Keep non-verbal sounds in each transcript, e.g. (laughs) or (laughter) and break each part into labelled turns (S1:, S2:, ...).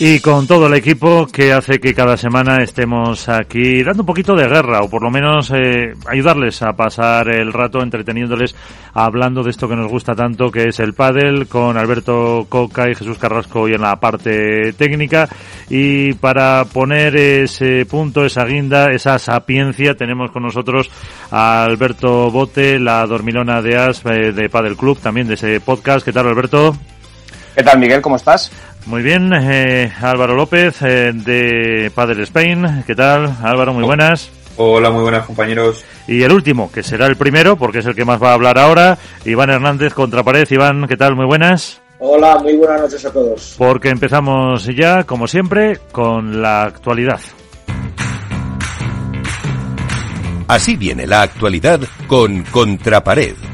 S1: Y con todo el equipo que hace que cada semana estemos aquí dando un poquito de guerra o por lo menos eh, ayudarles a pasar el rato entreteniéndoles hablando de esto que nos gusta tanto que es el pádel con Alberto Coca y Jesús Carrasco hoy en la parte técnica y para poner ese punto, esa guinda, esa sapiencia tenemos con nosotros a Alberto Bote, la dormilona de As eh, de Padel Club, también de ese podcast. ¿Qué tal Alberto?
S2: ¿Qué tal Miguel? ¿Cómo estás?
S1: Muy bien, eh, Álvaro López eh, de Padel Spain. ¿Qué tal? Álvaro, muy buenas.
S3: Hola, muy buenas compañeros.
S1: Y el último, que será el primero, porque es el que más va a hablar ahora, Iván Hernández contra Pared. Iván, ¿qué tal? Muy buenas.
S4: Hola, muy buenas noches a todos.
S1: Porque empezamos ya, como siempre, con la actualidad.
S5: Así viene la actualidad con Contrapared.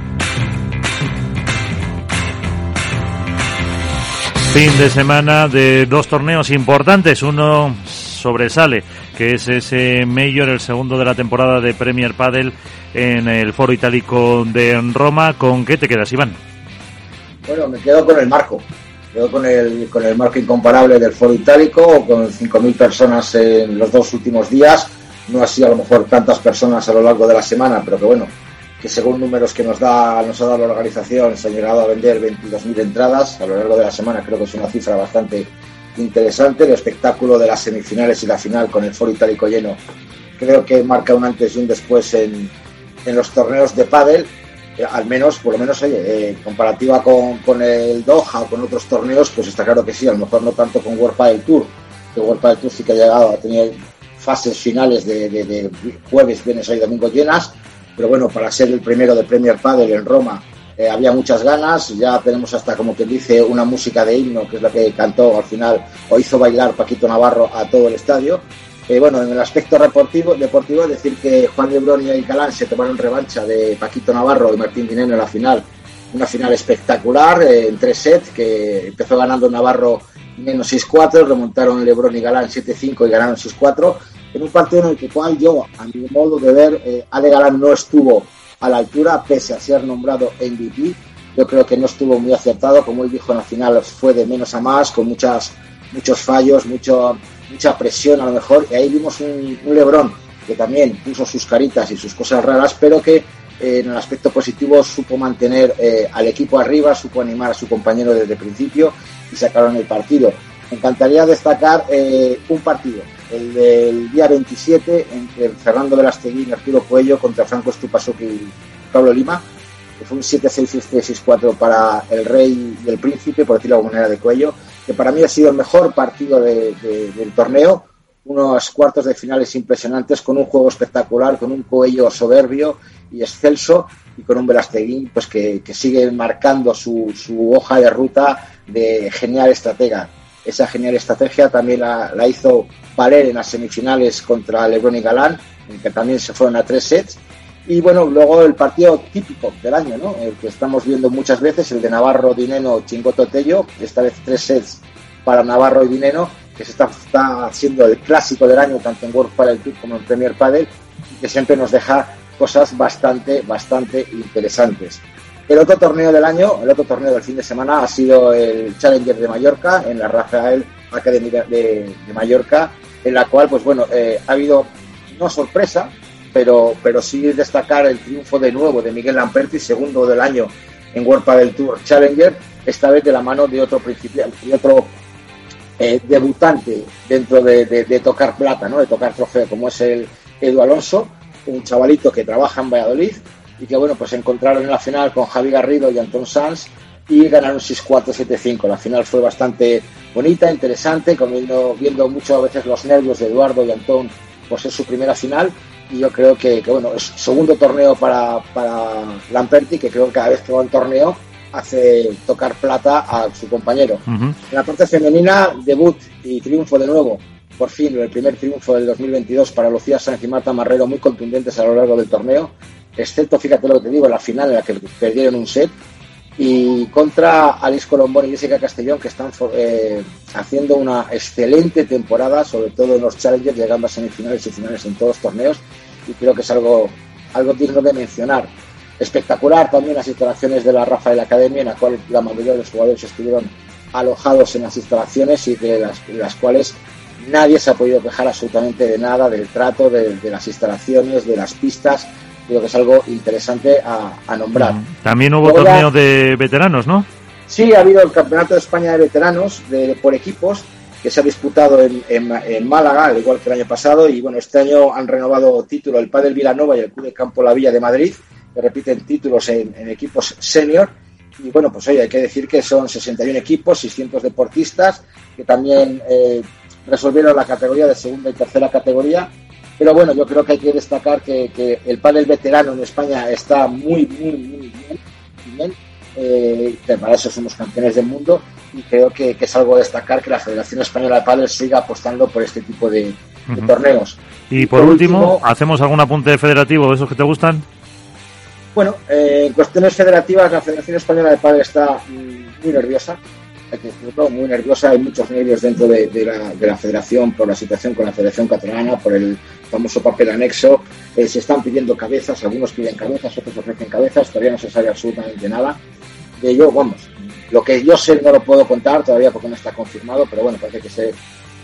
S1: Fin de semana de dos torneos importantes. Uno sobresale, que es ese Mayor, el segundo de la temporada de Premier Padel en el Foro Itálico de Roma. ¿Con qué te quedas, Iván?
S4: Bueno, me quedo con el marco. Quedo con el, con el marco incomparable del Foro Itálico, con 5.000 personas en los dos últimos días. No ha sido a lo mejor tantas personas a lo largo de la semana, pero que bueno, que según números que nos da nos ha dado la organización se han llegado a vender 22.000 entradas a lo largo de la semana. Creo que es una cifra bastante interesante. El espectáculo de las semifinales y la final con el foro itálico lleno creo que marca un antes y un después en, en los torneos de pádel. Eh, al menos por lo menos eh, comparativa con, con, el Doha o con otros torneos pues está claro que sí a lo mejor no tanto con World Padel Tour que World Padel Tour sí que ha llegado a tener fases finales de, de jueves, viernes y domingo llenas pero bueno, para ser el primero de Premier Padel en Roma eh, había muchas ganas, ya tenemos hasta como que dice una música de himno, que es la que cantó al final o hizo bailar Paquito Navarro a todo el estadio. Eh, bueno, en el aspecto deportivo, deportivo, decir que Juan Lebrón y El Calán se tomaron revancha de Paquito Navarro y Martín Dineno en la final. Una final espectacular, eh, en tres sets, que empezó ganando Navarro menos 6-4, remontaron Lebrón y Galán 7-5 y ganaron 6-4 en un partido en el que cual yo, a mi modo de ver, eh, Ale Galán no estuvo a la altura, pese a ser nombrado MVP. Yo creo que no estuvo muy acertado, como él dijo en la final, fue de menos a más, con muchas, muchos fallos, mucho, mucha presión a lo mejor. Y ahí vimos un, un Lebrón que también puso sus caritas y sus cosas raras, pero que eh, en el aspecto positivo supo mantener eh, al equipo arriba, supo animar a su compañero desde el principio y sacaron el partido. Me encantaría destacar eh, un partido, el del día 27 entre Fernando Velastegui y Arturo Cuello contra Franco Stupasuki y Pablo Lima, que fue un 7-6-6-3-6-4 para el Rey y el Príncipe, por decirlo de alguna manera, de Cuello, que para mí ha sido el mejor partido de, de, del torneo, unos cuartos de finales impresionantes, con un juego espectacular, con un Cuello soberbio y excelso, y con un Velastegui pues, que, que sigue marcando su, su hoja de ruta de genial estratega esa genial estrategia también la, hizo valer en las semifinales contra Lebron y Galán, en que también se fueron a tres sets. Y bueno, luego el partido típico del año, ¿no? El que estamos viendo muchas veces, el de Navarro, Dineno, Chingoto Tello, esta vez tres sets para Navarro y Dineno, que se está, haciendo el clásico del año, tanto en World Padel Tour como en Premier Padel, que siempre nos deja cosas bastante, bastante interesantes. El otro torneo del año, el otro torneo del fin de semana ha sido el Challenger de Mallorca en la Rafael Academy de, de Mallorca, en la cual, pues bueno, eh, ha habido no sorpresa, pero, pero sí destacar el triunfo de nuevo de Miguel Lamperti, segundo del año en World del Tour Challenger, esta vez de la mano de otro de otro eh, debutante dentro de, de, de, tocar plata, ¿no? de tocar trofeo, como es el Edu Alonso, un chavalito que trabaja en Valladolid y que bueno, pues se encontraron en la final con Javi Garrido y Anton Sanz y ganaron 6-4, 7-5. La final fue bastante bonita, interesante, viendo, viendo mucho a veces los nervios de Eduardo y Antón, pues es su primera final y yo creo que, que bueno, es segundo torneo para, para Lamperti, que creo que cada vez que va en torneo hace tocar plata a su compañero. Uh -huh. En la parte femenina, debut y triunfo de nuevo, por fin, el primer triunfo del 2022 para Lucía Sánchez y Marta Marrero, muy contundentes a lo largo del torneo, excepto, fíjate lo que te digo, la final en la que perdieron un set, y contra Alice Colombón y Jessica Castellón, que están eh, haciendo una excelente temporada, sobre todo en los Challengers, llegando a semifinales y finales en todos los torneos, y creo que es algo, algo digno de mencionar. Espectacular también las instalaciones de la Rafael Academia, en la cual la mayoría de los jugadores estuvieron alojados en las instalaciones y de las, las cuales nadie se ha podido quejar absolutamente de nada, del trato, de las instalaciones, de las pistas, creo que es algo interesante a, nombrar.
S1: También hubo torneo de veteranos, ¿no?
S4: Sí, ha habido el Campeonato de España de Veteranos de, por equipos que se ha disputado en, en, Málaga, al igual que el año pasado, y bueno, este año han renovado título el Padel Vilanova y el Club de Campo La Villa de Madrid, que repiten títulos en, equipos senior. Y bueno, pues hoy hay que decir que son 61 equipos, 600 deportistas, que también eh, resolvieron la categoría de segunda y tercera categoría pero bueno, yo creo que hay que destacar que, el pádel veterano en España está muy, muy, muy bien. Eh, para eso somos campeones del mundo y creo que, es algo a destacar que la Federación Española de Pádel siga apostando por este tipo de, torneos.
S1: Y por, último, ¿hacemos algún apunte federativo de esos que te gustan?
S4: Bueno, eh, en cuestiones federativas la Federación Española de Pádel está mm, muy nerviosa muy nerviosa, hay muchos nervios dentro de, la, federación por la situación con la federación catalana, por el famoso papel anexo, eh, se están pidiendo cabezas, algunos piden cabezas, otros ofrecen cabezas, todavía no se sabe absolutamente nada de ello, vamos, lo que yo sé no lo puedo contar todavía porque no está confirmado, pero bueno, parece que, se,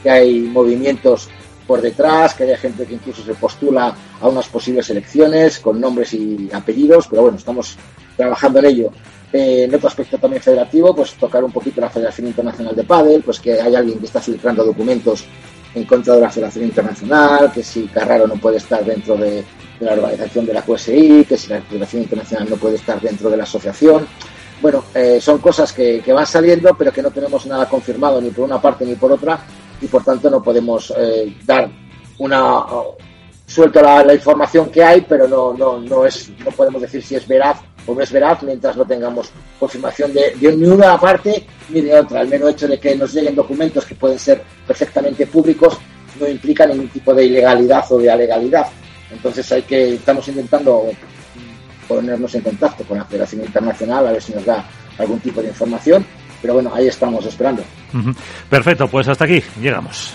S4: que hay movimientos por detrás, que haya gente que incluso se postula a unas posibles elecciones con nombres y apellidos, pero bueno, estamos trabajando en ello. Eh, en otro aspecto también federativo, pues tocar un poquito la Federación Internacional de Padel, pues que hay alguien que está filtrando documentos en contra de la Federación Internacional, que si Carraro no puede estar dentro de, la organización de la QSI, que si la Federación Internacional no puede estar dentro de la asociación. Bueno, eh, son cosas que, van saliendo, pero que no tenemos nada confirmado ni por una parte ni por otra, y por tanto no podemos eh, dar una suelto la, la, información que hay, pero no, no, no, es, no podemos decir si es veraz o no es veraz mientras no tengamos confirmación de, ni una parte ni de otra. El mero hecho de que nos lleguen documentos que pueden ser perfectamente públicos no implica ningún tipo de ilegalidad o de alegalidad. Entonces hay que, estamos intentando ponernos en contacto con la Federación Internacional a ver si nos da algún tipo de información, pero bueno, ahí estamos esperando.
S1: Perfecto, pues hasta aquí llegamos.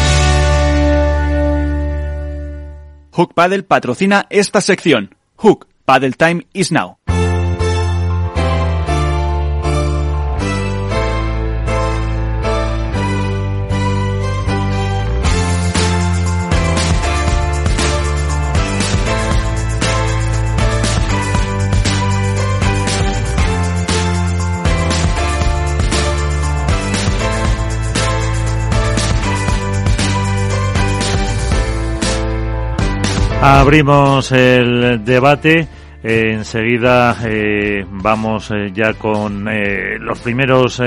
S6: Hook Paddle patrocina esta sección. Hook Paddle Time is now.
S1: Abrimos el debate. enseguida eh, vamos eh, ya con eh, los primeros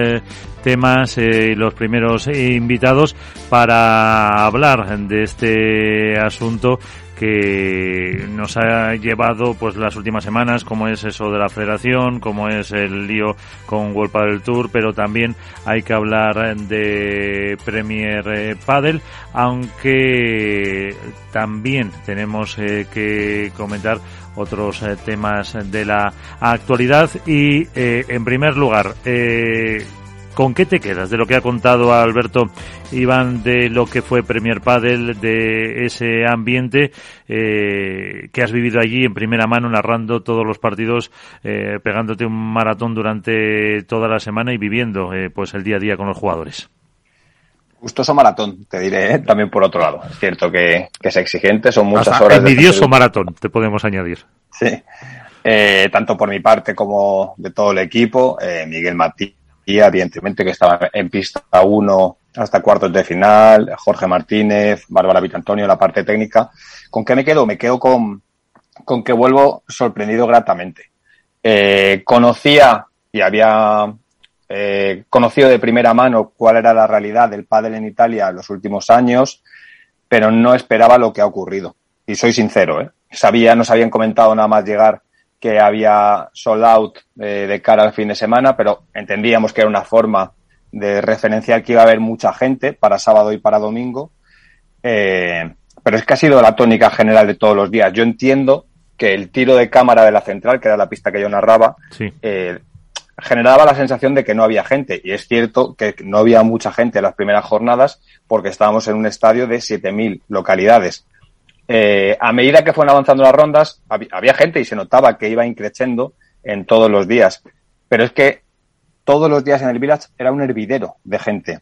S1: temas y los primeros invitados para hablar de este asunto que nos ha llevado pues las últimas semanas, como es eso de la federación, como es el lío con World Padel Tour, pero también hay que hablar de Premier eh, Padel, aunque también tenemos eh, que comentar otros eh, temas de la actualidad. Y en primer lugar ¿Con qué te quedas de lo que ha contado Alberto Iván de lo que fue Premier Padel, de ese ambiente eh, que has vivido allí en primera mano, narrando todos los partidos, eh, pegándote un maratón durante toda la semana y viviendo eh, pues el día a día con los jugadores?
S2: Gustoso maratón, te diré, también por otro lado. Es cierto que, es exigente, son muchas horas.
S1: Envidioso maratón, te podemos añadir.
S2: Sí. tanto por mi parte como de todo el equipo, Miguel Martí y evidentemente que estaba en pista 1 hasta cuartos de final, Jorge Martínez, Bárbara Vitantonio, la parte técnica. ¿Con qué me quedo? Me quedo con, con que vuelvo sorprendido gratamente. Eh, conocía y había eh, conocido de primera mano cuál era la realidad del pádel en Italia los últimos años, pero no esperaba lo que ha ocurrido. Y soy sincero, ¿eh? Sabía, nos habían comentado nada más llegar que había sold out eh, de cara al fin de semana, pero entendíamos que era una forma de referenciar que iba a haber mucha gente para sábado y para domingo. Eh, pero es que ha sido la tónica general de todos los días. Yo entiendo que el tiro de cámara de la central, que era la pista que yo narraba, eh, generaba la sensación de que no había gente. Y es cierto que no había mucha gente en las primeras jornadas porque estábamos en un estadio de 7.000 localidades. Eh, a medida que fueron avanzando las rondas, había gente y se notaba que iba increciendo en todos los días. Pero es que todos los días en el Village era un hervidero de gente.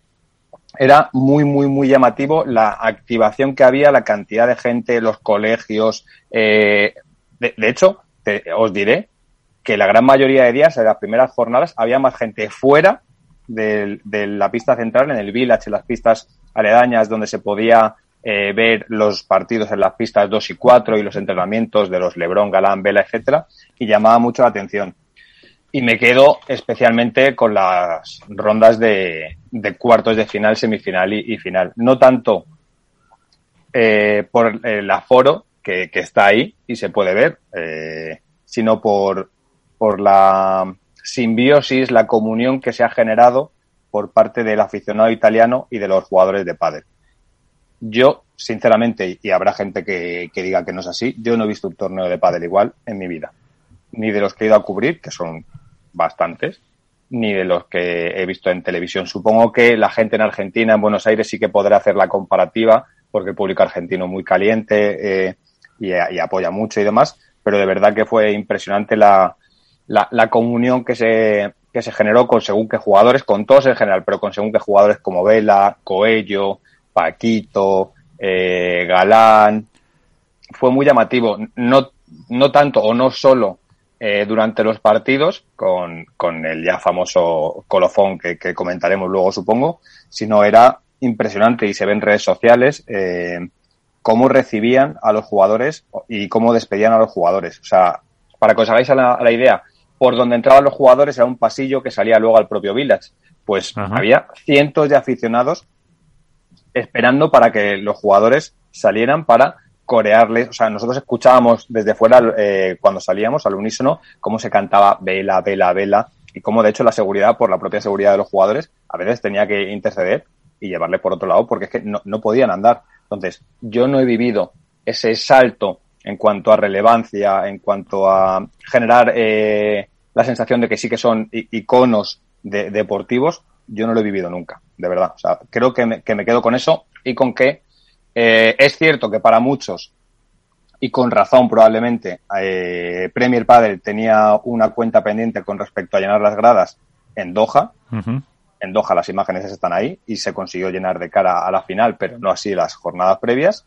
S2: Era muy, muy, muy llamativo la activación que había, la cantidad de gente, los colegios. Eh, de, hecho, os diré que la gran mayoría de días, en las primeras jornadas, había más gente fuera de, la pista central, en el Village, en las pistas aledañas, donde se podía eh, ver los partidos en las pistas 2 y 4 y los entrenamientos de los Lebron, Galán, Vela, etcétera, y llamaba mucho la atención. Y me quedo especialmente con las rondas de, cuartos de final, semifinal y, final. No tanto eh, por el aforo que, está ahí y se puede ver, eh, sino por, por la simbiosis, la comunión que se ha generado por parte del aficionado italiano y de los jugadores de pádel. Yo, sinceramente, y habrá gente que, que, diga que no es así, yo no he visto un torneo de pádel igual en mi vida. Ni de los que he ido a cubrir, que son bastantes, ni de los que he visto en televisión. Supongo que la gente en Argentina, en Buenos Aires, sí que podrá hacer la comparativa, porque el público argentino muy caliente eh, y, apoya mucho y demás, pero de verdad que fue impresionante la, la, comunión que se, que se generó con según qué jugadores, con todos en general, pero con según qué jugadores como Vela, Coello, Paquito, eh, Galán. Fue muy llamativo, no, no tanto o no solo eh, durante los partidos, con, con, el ya famoso colofón que, comentaremos luego, supongo, sino era impresionante y se ve en redes sociales eh, cómo recibían a los jugadores y cómo despedían a los jugadores. O sea, para que os hagáis a la, idea, por donde entraban los jugadores era un pasillo que salía luego al propio Village. Pues había cientos de aficionados esperando para que los jugadores salieran para corearles, o sea, nosotros escuchábamos desde fuera eh, cuando salíamos al unísono cómo se cantaba vela, vela, vela y cómo de hecho la seguridad, por la propia seguridad de los jugadores, a veces tenía que interceder y llevarle por otro lado porque es que no, no podían andar. Entonces, yo no he vivido ese salto en cuanto a relevancia, en cuanto a generar eh, la sensación de que sí que son iconos de, deportivos, yo no lo he vivido nunca, de verdad. O sea, creo que me, que me quedo con eso y con que eh, es cierto que para muchos, y con razón probablemente, eh, Premier Padel tenía una cuenta pendiente con respecto a llenar las gradas en Doha. En Doha las imágenes están ahí y se consiguió llenar de cara a la final, pero no así las jornadas previas.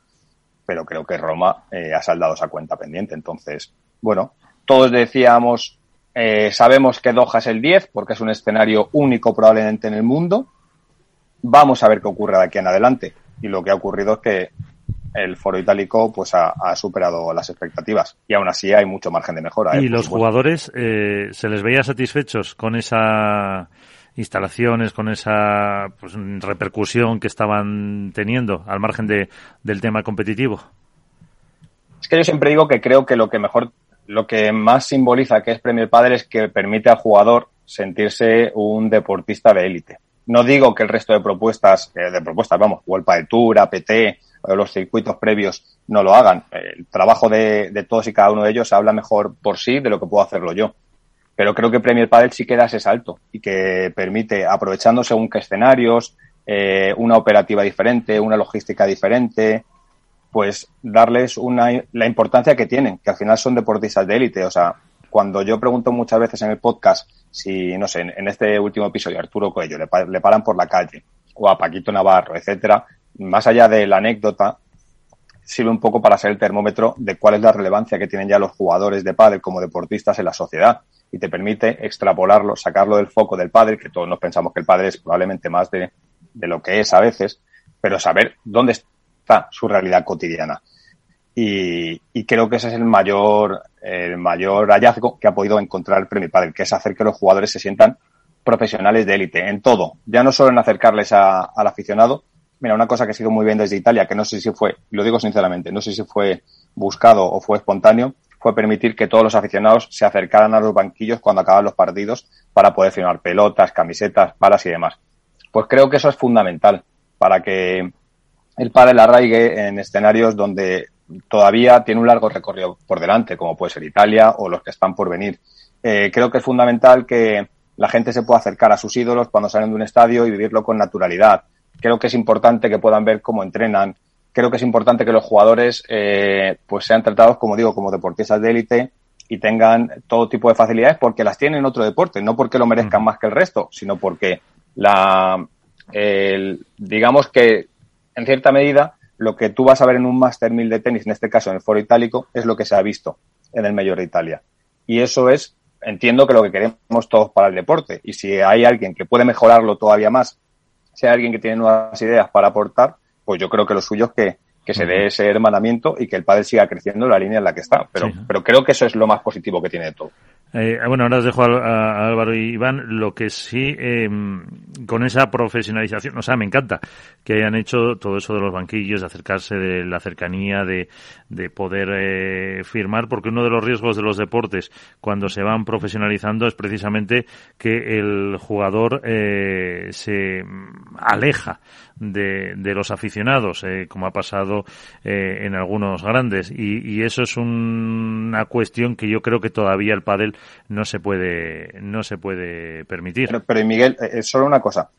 S2: Pero creo que Roma eh, ha saldado esa cuenta pendiente. Entonces, bueno, todos decíamos, eh, sabemos que Doha es el 10 porque es un escenario único probablemente en el mundo. Vamos a ver qué ocurre de aquí en adelante y lo que ha ocurrido es que el foro itálico pues ha, superado las expectativas y aún así hay mucho margen de mejora.
S1: ¿eh? ¿Y los jugadores eh, se les veía satisfechos con esa instalaciones, con esa pues, repercusión que estaban teniendo al margen de, del tema competitivo?
S2: Es que yo siempre digo que creo que lo que mejor, lo que más simboliza que es Premier Padre es que permite al jugador sentirse un deportista de élite. No digo que el resto de propuestas, eh, de propuestas, vamos, Vuelpa de Tour, APT, o los circuitos previos no lo hagan. El trabajo de, todos y cada uno de ellos habla mejor por sí de lo que puedo hacerlo yo. Pero creo que Premier Padel sí que da ese salto y que permite, aprovechando según qué escenarios, eh, una operativa diferente, una logística diferente, pues darles una, la importancia que tienen, que al final son deportistas de élite. O sea, cuando yo pregunto muchas veces en el podcast si, no sé, en, este último episodio Arturo Coello le, le, paran por la calle o a Paquito Navarro, etcétera, más allá de la anécdota, sirve un poco para ser el termómetro de cuál es la relevancia que tienen ya los jugadores de pádel como deportistas en la sociedad y te permite extrapolarlo, sacarlo del foco del pádel, que todos nos pensamos que el pádel es probablemente más de de lo que es a veces, pero saber dónde su realidad cotidiana. Y, creo que ese es el mayor, el mayor hallazgo que ha podido encontrar el Premio Padel, que es hacer que los jugadores se sientan profesionales de élite, en todo, ya no solo en acercarles al aficionado. Mira, una cosa que ha sido muy bien desde Italia, que no sé si fue, lo digo sinceramente, no sé si fue buscado o fue espontáneo, fue permitir que todos los aficionados se acercaran a los banquillos cuando acaban los partidos para poder firmar pelotas, camisetas, balas y demás. Pues creo que eso es fundamental para que el pádel arraigue en escenarios donde todavía tiene un largo recorrido por delante, como puede ser Italia o los que están por venir. Eh, creo que es fundamental que la gente se pueda acercar a sus ídolos cuando salen de un estadio y vivirlo con naturalidad. Creo que es importante que puedan ver cómo entrenan, creo que es importante que los jugadores eh, pues sean tratados, como digo, como deportistas de élite y tengan todo tipo de facilidades porque las tienen en otro deporte, no porque lo merezcan más que el resto, sino porque la, digamos que en cierta medida lo que tú vas a ver en un Master 1000 de tenis, en este caso en el Foro Itálico, es lo que se ha visto en el Mayor de Italia. Y eso es, entiendo que lo que queremos todos para el deporte. Y si hay alguien que puede mejorarlo todavía más, si hay alguien que tiene nuevas ideas para aportar, pues yo creo que lo suyo es que, se dé ese hermanamiento y que el padre siga creciendo en la línea en la que está. Pero, pero creo que eso es lo más positivo que tiene de todo.
S1: Eh, bueno, ahora os dejo a, Álvaro y Iván. Lo que sí, eh, con esa profesionalización, o sea, me encanta que hayan hecho todo eso de los banquillos, de acercarse, de la cercanía, de, de poder eh, firmar, porque uno de los riesgos de los deportes cuando se van profesionalizando es precisamente que el jugador eh, se aleja de, de los aficionados, eh, como ha pasado eh, en algunos grandes. Y, y, eso es una cuestión que yo creo que todavía el pádel no se puede, no se puede permitir.
S2: Pero, pero Miguel, es eh, solo una cosa.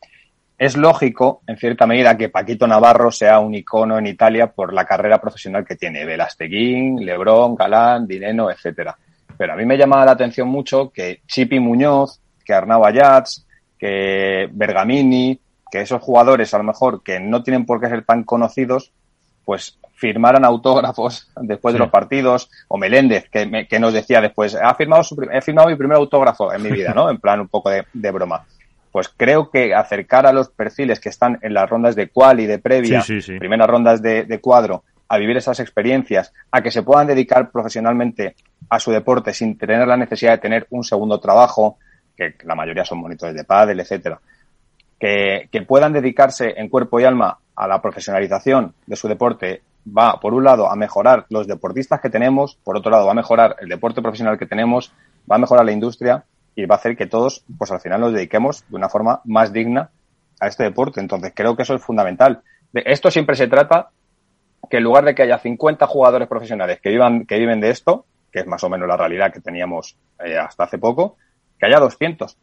S2: Es lógico, en cierta medida, que Paquito Navarro sea un icono en Italia por la carrera profesional que tiene. Velasteguín, Lebrón, Galán, Dineno, etcétera. Pero a mí me llama la atención mucho que Chipi Muñoz, que Arnau Ayats, que Bergamini, que esos jugadores, a lo mejor, que no tienen por qué ser tan conocidos, pues firmaran autógrafos (laughs) después de los partidos, o Meléndez, que, que nos decía después, ha firmado su, he firmado mi primer autógrafo en mi vida, ¿no? En plan un poco de, broma. Pues creo que acercar a los perfiles que están en las rondas de cual y de previa, primeras rondas de, de cuadro, a vivir esas experiencias, a que se puedan dedicar profesionalmente a su deporte sin tener la necesidad de tener un segundo trabajo, que la mayoría son monitores de pádel, etcétera, que, puedan dedicarse en cuerpo y alma a la profesionalización de su deporte va, por un lado, a mejorar los deportistas que tenemos, por otro lado, va a mejorar el deporte profesional que tenemos, va a mejorar la industria y va a hacer que todos, pues al final nos dediquemos de una forma más digna a este deporte. Entonces, creo que eso es fundamental. De esto siempre se trata que en lugar de que haya 50 jugadores profesionales que vivan, que viven de esto, que es más o menos la realidad que teníamos eh, hasta hace poco, que haya 200,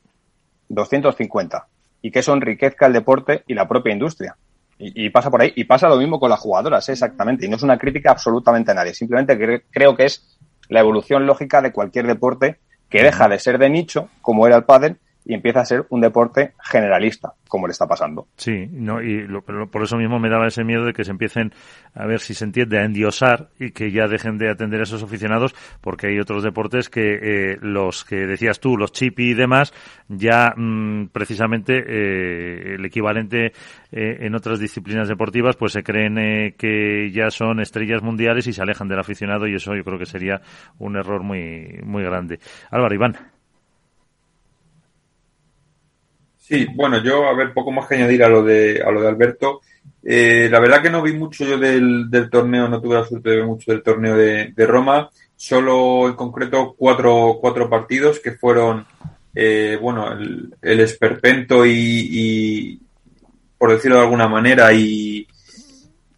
S2: 250 y que eso enriquezca el deporte y la propia industria. Y, pasa por ahí. Y pasa lo mismo con las jugadoras, exactamente. Y no es una crítica absolutamente a nadie. Simplemente creo que es la evolución lógica de cualquier deporte que deja de ser de nicho, como era el pádel, y empieza a ser un deporte generalista, como le está pasando.
S1: Sí, no, y por eso mismo me daba ese miedo de que se empiecen, a ver si se entiende, a endiosar y que ya dejen de atender a esos aficionados, porque hay otros deportes que eh, los que decías tú, los chip y demás, ya mm, precisamente eh, el equivalente eh, en otras disciplinas deportivas, pues se creen que ya son estrellas mundiales y se alejan del aficionado y eso yo creo que sería un error muy, muy grande. Álvaro, Iván.
S3: Sí, bueno, yo, a ver, poco más que añadir a lo de, a lo de Alberto. Eh, la verdad que no vi mucho yo del, del, torneo, no tuve la suerte de ver mucho del torneo de, de Roma. Solo en concreto cuatro, cuatro partidos que fueron, eh, bueno, el, el esperpento y, y, por decirlo de alguna manera, y,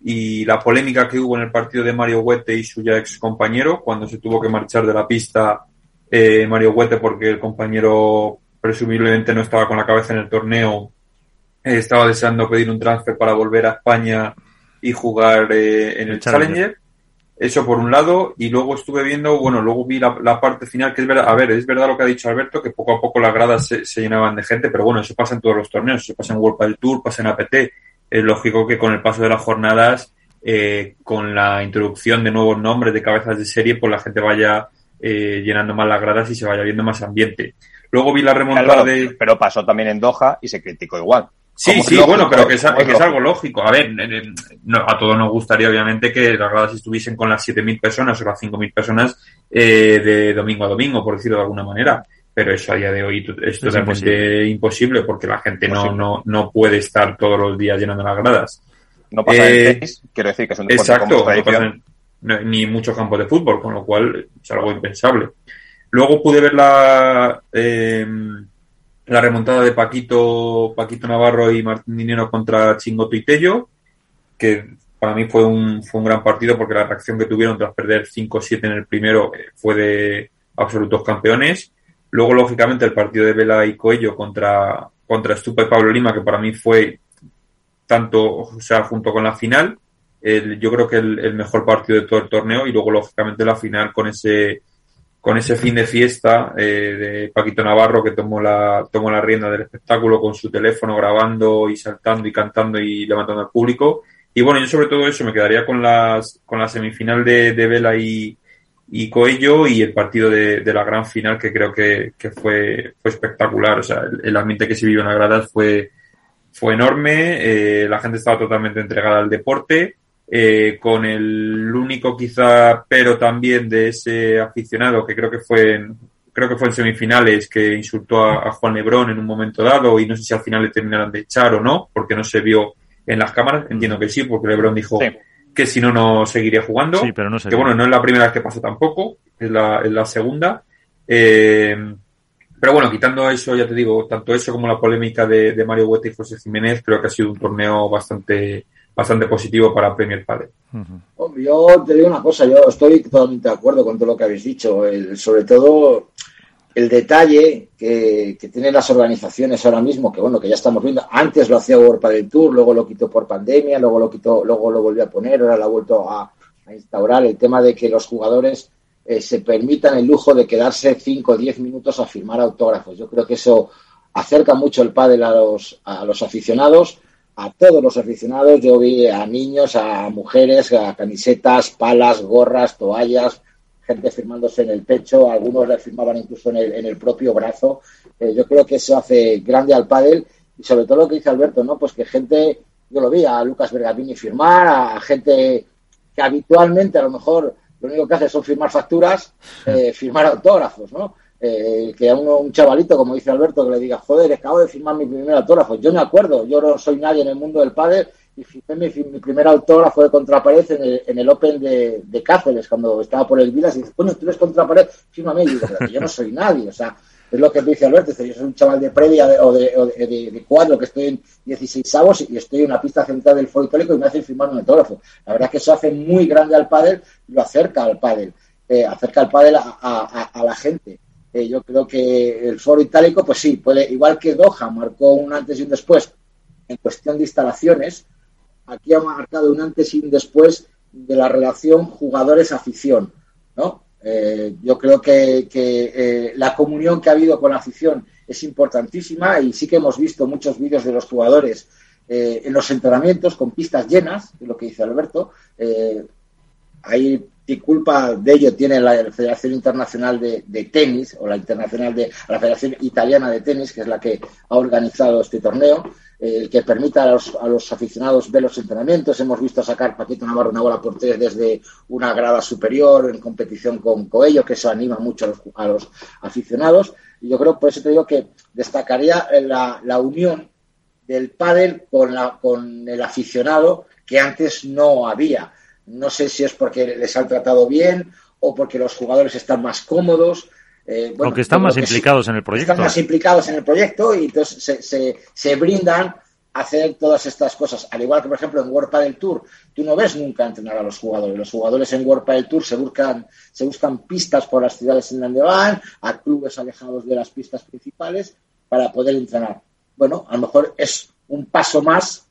S3: y la polémica que hubo en el partido de Mario Huete y su ya ex compañero, cuando se tuvo que marchar de la pista eh, Mario Huete porque el compañero presumiblemente no estaba con la cabeza en el torneo, eh, estaba deseando pedir un transfer para volver a España y jugar eh, en el, Challenger. Eso por un lado, y luego estuve viendo, bueno, luego vi la, parte final, que es verdad, a ver, es verdad lo que ha dicho Alberto, que poco a poco las gradas se, llenaban de gente, pero bueno, eso pasa en todos los torneos, eso pasa en World del Tour, pasa en APT. Es lógico que con el paso de las jornadas, eh, con la introducción de nuevos nombres de cabezas de serie, pues la gente vaya llenando más las gradas y se vaya viendo más ambiente. Luego vi la remontada de.
S2: Pero pasó también en Doha y se criticó igual.
S3: Sí, sí, bueno, pero que es, que es, algo lógico. A ver, no, a todos nos gustaría, obviamente, que las gradas estuviesen con las 7.000 personas o las 5.000 personas eh, de domingo a domingo, por decirlo de alguna manera. Pero eso a día de hoy es totalmente imposible. porque la gente no, no, no puede estar todos los días llenando las gradas.
S2: No pasa en eh, tenis, quiero decir que es un deporte
S3: Exacto, no pasa ni muchos campos de fútbol, con lo cual es algo impensable. Luego pude ver la, eh, la remontada de Paquito, Paquito Navarro y Martín Dinero contra Chingoto y Tello, que para mí fue un, fue un gran partido porque la reacción que tuvieron tras perder 5-7 en el primero fue de absolutos campeones. Luego, lógicamente, el partido de Vela y Coello contra, contra Stupa y Pablo Lima, que para mí fue tanto, o sea, junto con la final, yo creo que el, el, mejor partido de todo el torneo y luego, lógicamente, la final con ese con ese fin de fiesta eh, de Paquito Navarro que tomó la, tomó la rienda del espectáculo con su teléfono grabando y saltando y cantando y levantando al público. Y bueno, yo sobre todo eso me quedaría con las con la semifinal de, de Vela y, y Coello y el partido de, de la gran final que creo que, que fue, fue espectacular. O sea, el, ambiente que se vivió en las gradas fue, fue enorme, eh, la gente estaba totalmente entregada al deporte eh, con el único quizá pero también de ese aficionado que creo que fue en, creo que fue en semifinales que insultó a, Juan Lebrón en un momento dado y no sé si al final le terminaron de echar o no porque no se vio en las cámaras. Entiendo que sí porque Lebrón dijo que si no no seguiría jugando.
S1: Pero no
S3: que bueno no es la primera vez que pasó tampoco es la, es la segunda. Eh, pero bueno, quitando eso, ya te digo, tanto eso como la polémica de, de Mario Huete y José Jiménez, creo que ha sido un torneo bastante, bastante positivo para Premier Padel.
S4: Yo te digo una cosa, yo estoy totalmente de acuerdo con todo lo que habéis dicho, sobre todo el detalle que, tienen las organizaciones ahora mismo, que bueno, que ya estamos viendo, antes lo hacía World Padel Tour, luego lo quitó por pandemia, luego lo quitó, luego lo volvió a poner, ahora lo ha vuelto a, instaurar, el tema de que los jugadores eh, se permitan el lujo de quedarse 5 o 10 minutos a firmar autógrafos. Yo creo que eso acerca mucho el pádel a los, a los aficionados a todos los aficionados. Yo vi a niños, a mujeres, a camisetas, palas, gorras, toallas, gente firmándose en el pecho, algunos le firmaban incluso en el, en el propio brazo. Eh, yo creo que eso hace grande al pádel y sobre todo lo que dice Alberto, ¿no? Pues que gente, yo lo vi a Lucas Bergabini firmar, a gente que habitualmente a lo mejor lo único que hace son firmar facturas, (laughs) eh, firmar autógrafos, ¿no? Eh, que a uno, un chavalito, como dice Alberto, que le diga, joder, acabo de firmar mi primer autógrafo. Yo me acuerdo, yo no soy nadie en el mundo del padre y firmé mi, primer autógrafo de contrapared en el, en el Open de, de, Cáceres, cuando estaba por el Vilas, y dice, bueno, tú eres contrapared, fírmame. Y digo, yo no soy nadie, o sea, es lo que dice Alberto, yo soy un chaval de previa o, de, de, de, cuadro que estoy en 16 avos y estoy en una pista central del foro itálico y me hacen firmar un autógrafo. La verdad es que eso hace muy grande al pádel y lo acerca al pádel, eh, acerca al pádel a la gente. Eh, yo creo que el foro itálico, pues sí, puede, igual que Doha marcó un antes y un después en cuestión de instalaciones, aquí ha marcado un antes y un después de la relación jugadores-afición, ¿no? Eh, yo creo que, eh, la comunión que ha habido con la afición es importantísima y sí que hemos visto muchos vídeos de los jugadores en los entrenamientos con pistas llenas, es lo que dice Alberto. hay y culpa de ello tiene la Federación Internacional de, Tenis o la Internacional de la Federación Italiana de Tenis, que es la que ha organizado este torneo, eh, que permita a los, aficionados ver los entrenamientos. Hemos visto sacar Paquito Navarro una bola por tres desde una grada superior en competición con Coello, que eso anima mucho a los, aficionados. Y yo creo, por eso te digo que destacaría la, la unión del pádel con, la, con el aficionado que antes no había no sé si es porque les han tratado bien o porque los jugadores están más cómodos.
S1: Eh, bueno, o están más implicados en el proyecto.
S4: Están más implicados en el proyecto y entonces se, se, se brindan a hacer todas estas cosas. Al igual que, por ejemplo, en World del Tour, tú no ves nunca entrenar a los jugadores. Los jugadores en World del Tour se buscan, se buscan pistas por las ciudades en donde van, a clubes alejados de las pistas principales para poder entrenar. Bueno, a lo mejor es un paso más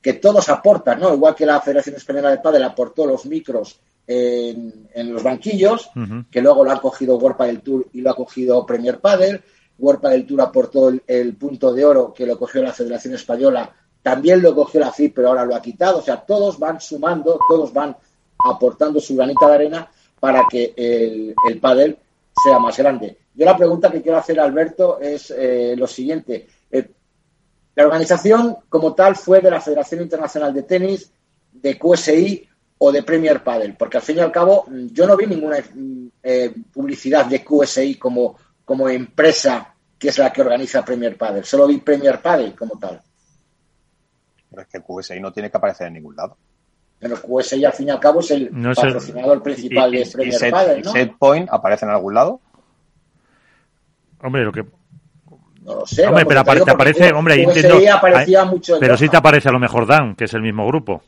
S4: que todos aportan, ¿no? Igual que la Federación Española de Padel aportó los micros en, los banquillos, que luego lo ha cogido World del Tour y lo ha cogido Premier Padel. World del Tour aportó el, punto de oro que lo cogió la Federación Española, también lo cogió la FIP, pero ahora lo ha quitado. O sea, todos van sumando, todos van aportando su granita de arena para que el, el pádel sea más grande. Yo la pregunta que quiero hacer a Alberto es eh, lo siguiente. Eh, La organización como tal fue de la Federación Internacional de Tenis, de QSI o de Premier Padel, porque al fin y al cabo yo no vi ninguna eh, publicidad de QSI como, como empresa que es la que organiza Premier Padel, solo vi Premier Padel como tal.
S2: Pero es que QSI no tiene que aparecer en ningún lado.
S4: Pero QSI al fin y al cabo es el patrocinador principal de Premier Padel, ¿no?
S2: Setpoint aparece en algún lado?
S1: Hombre, lo que
S4: no lo sé.
S1: Hombre, pero te aparece, hombre, ahí
S4: entiendo.
S1: pero sí te aparece a lo mejor Dan, que es el mismo grupo.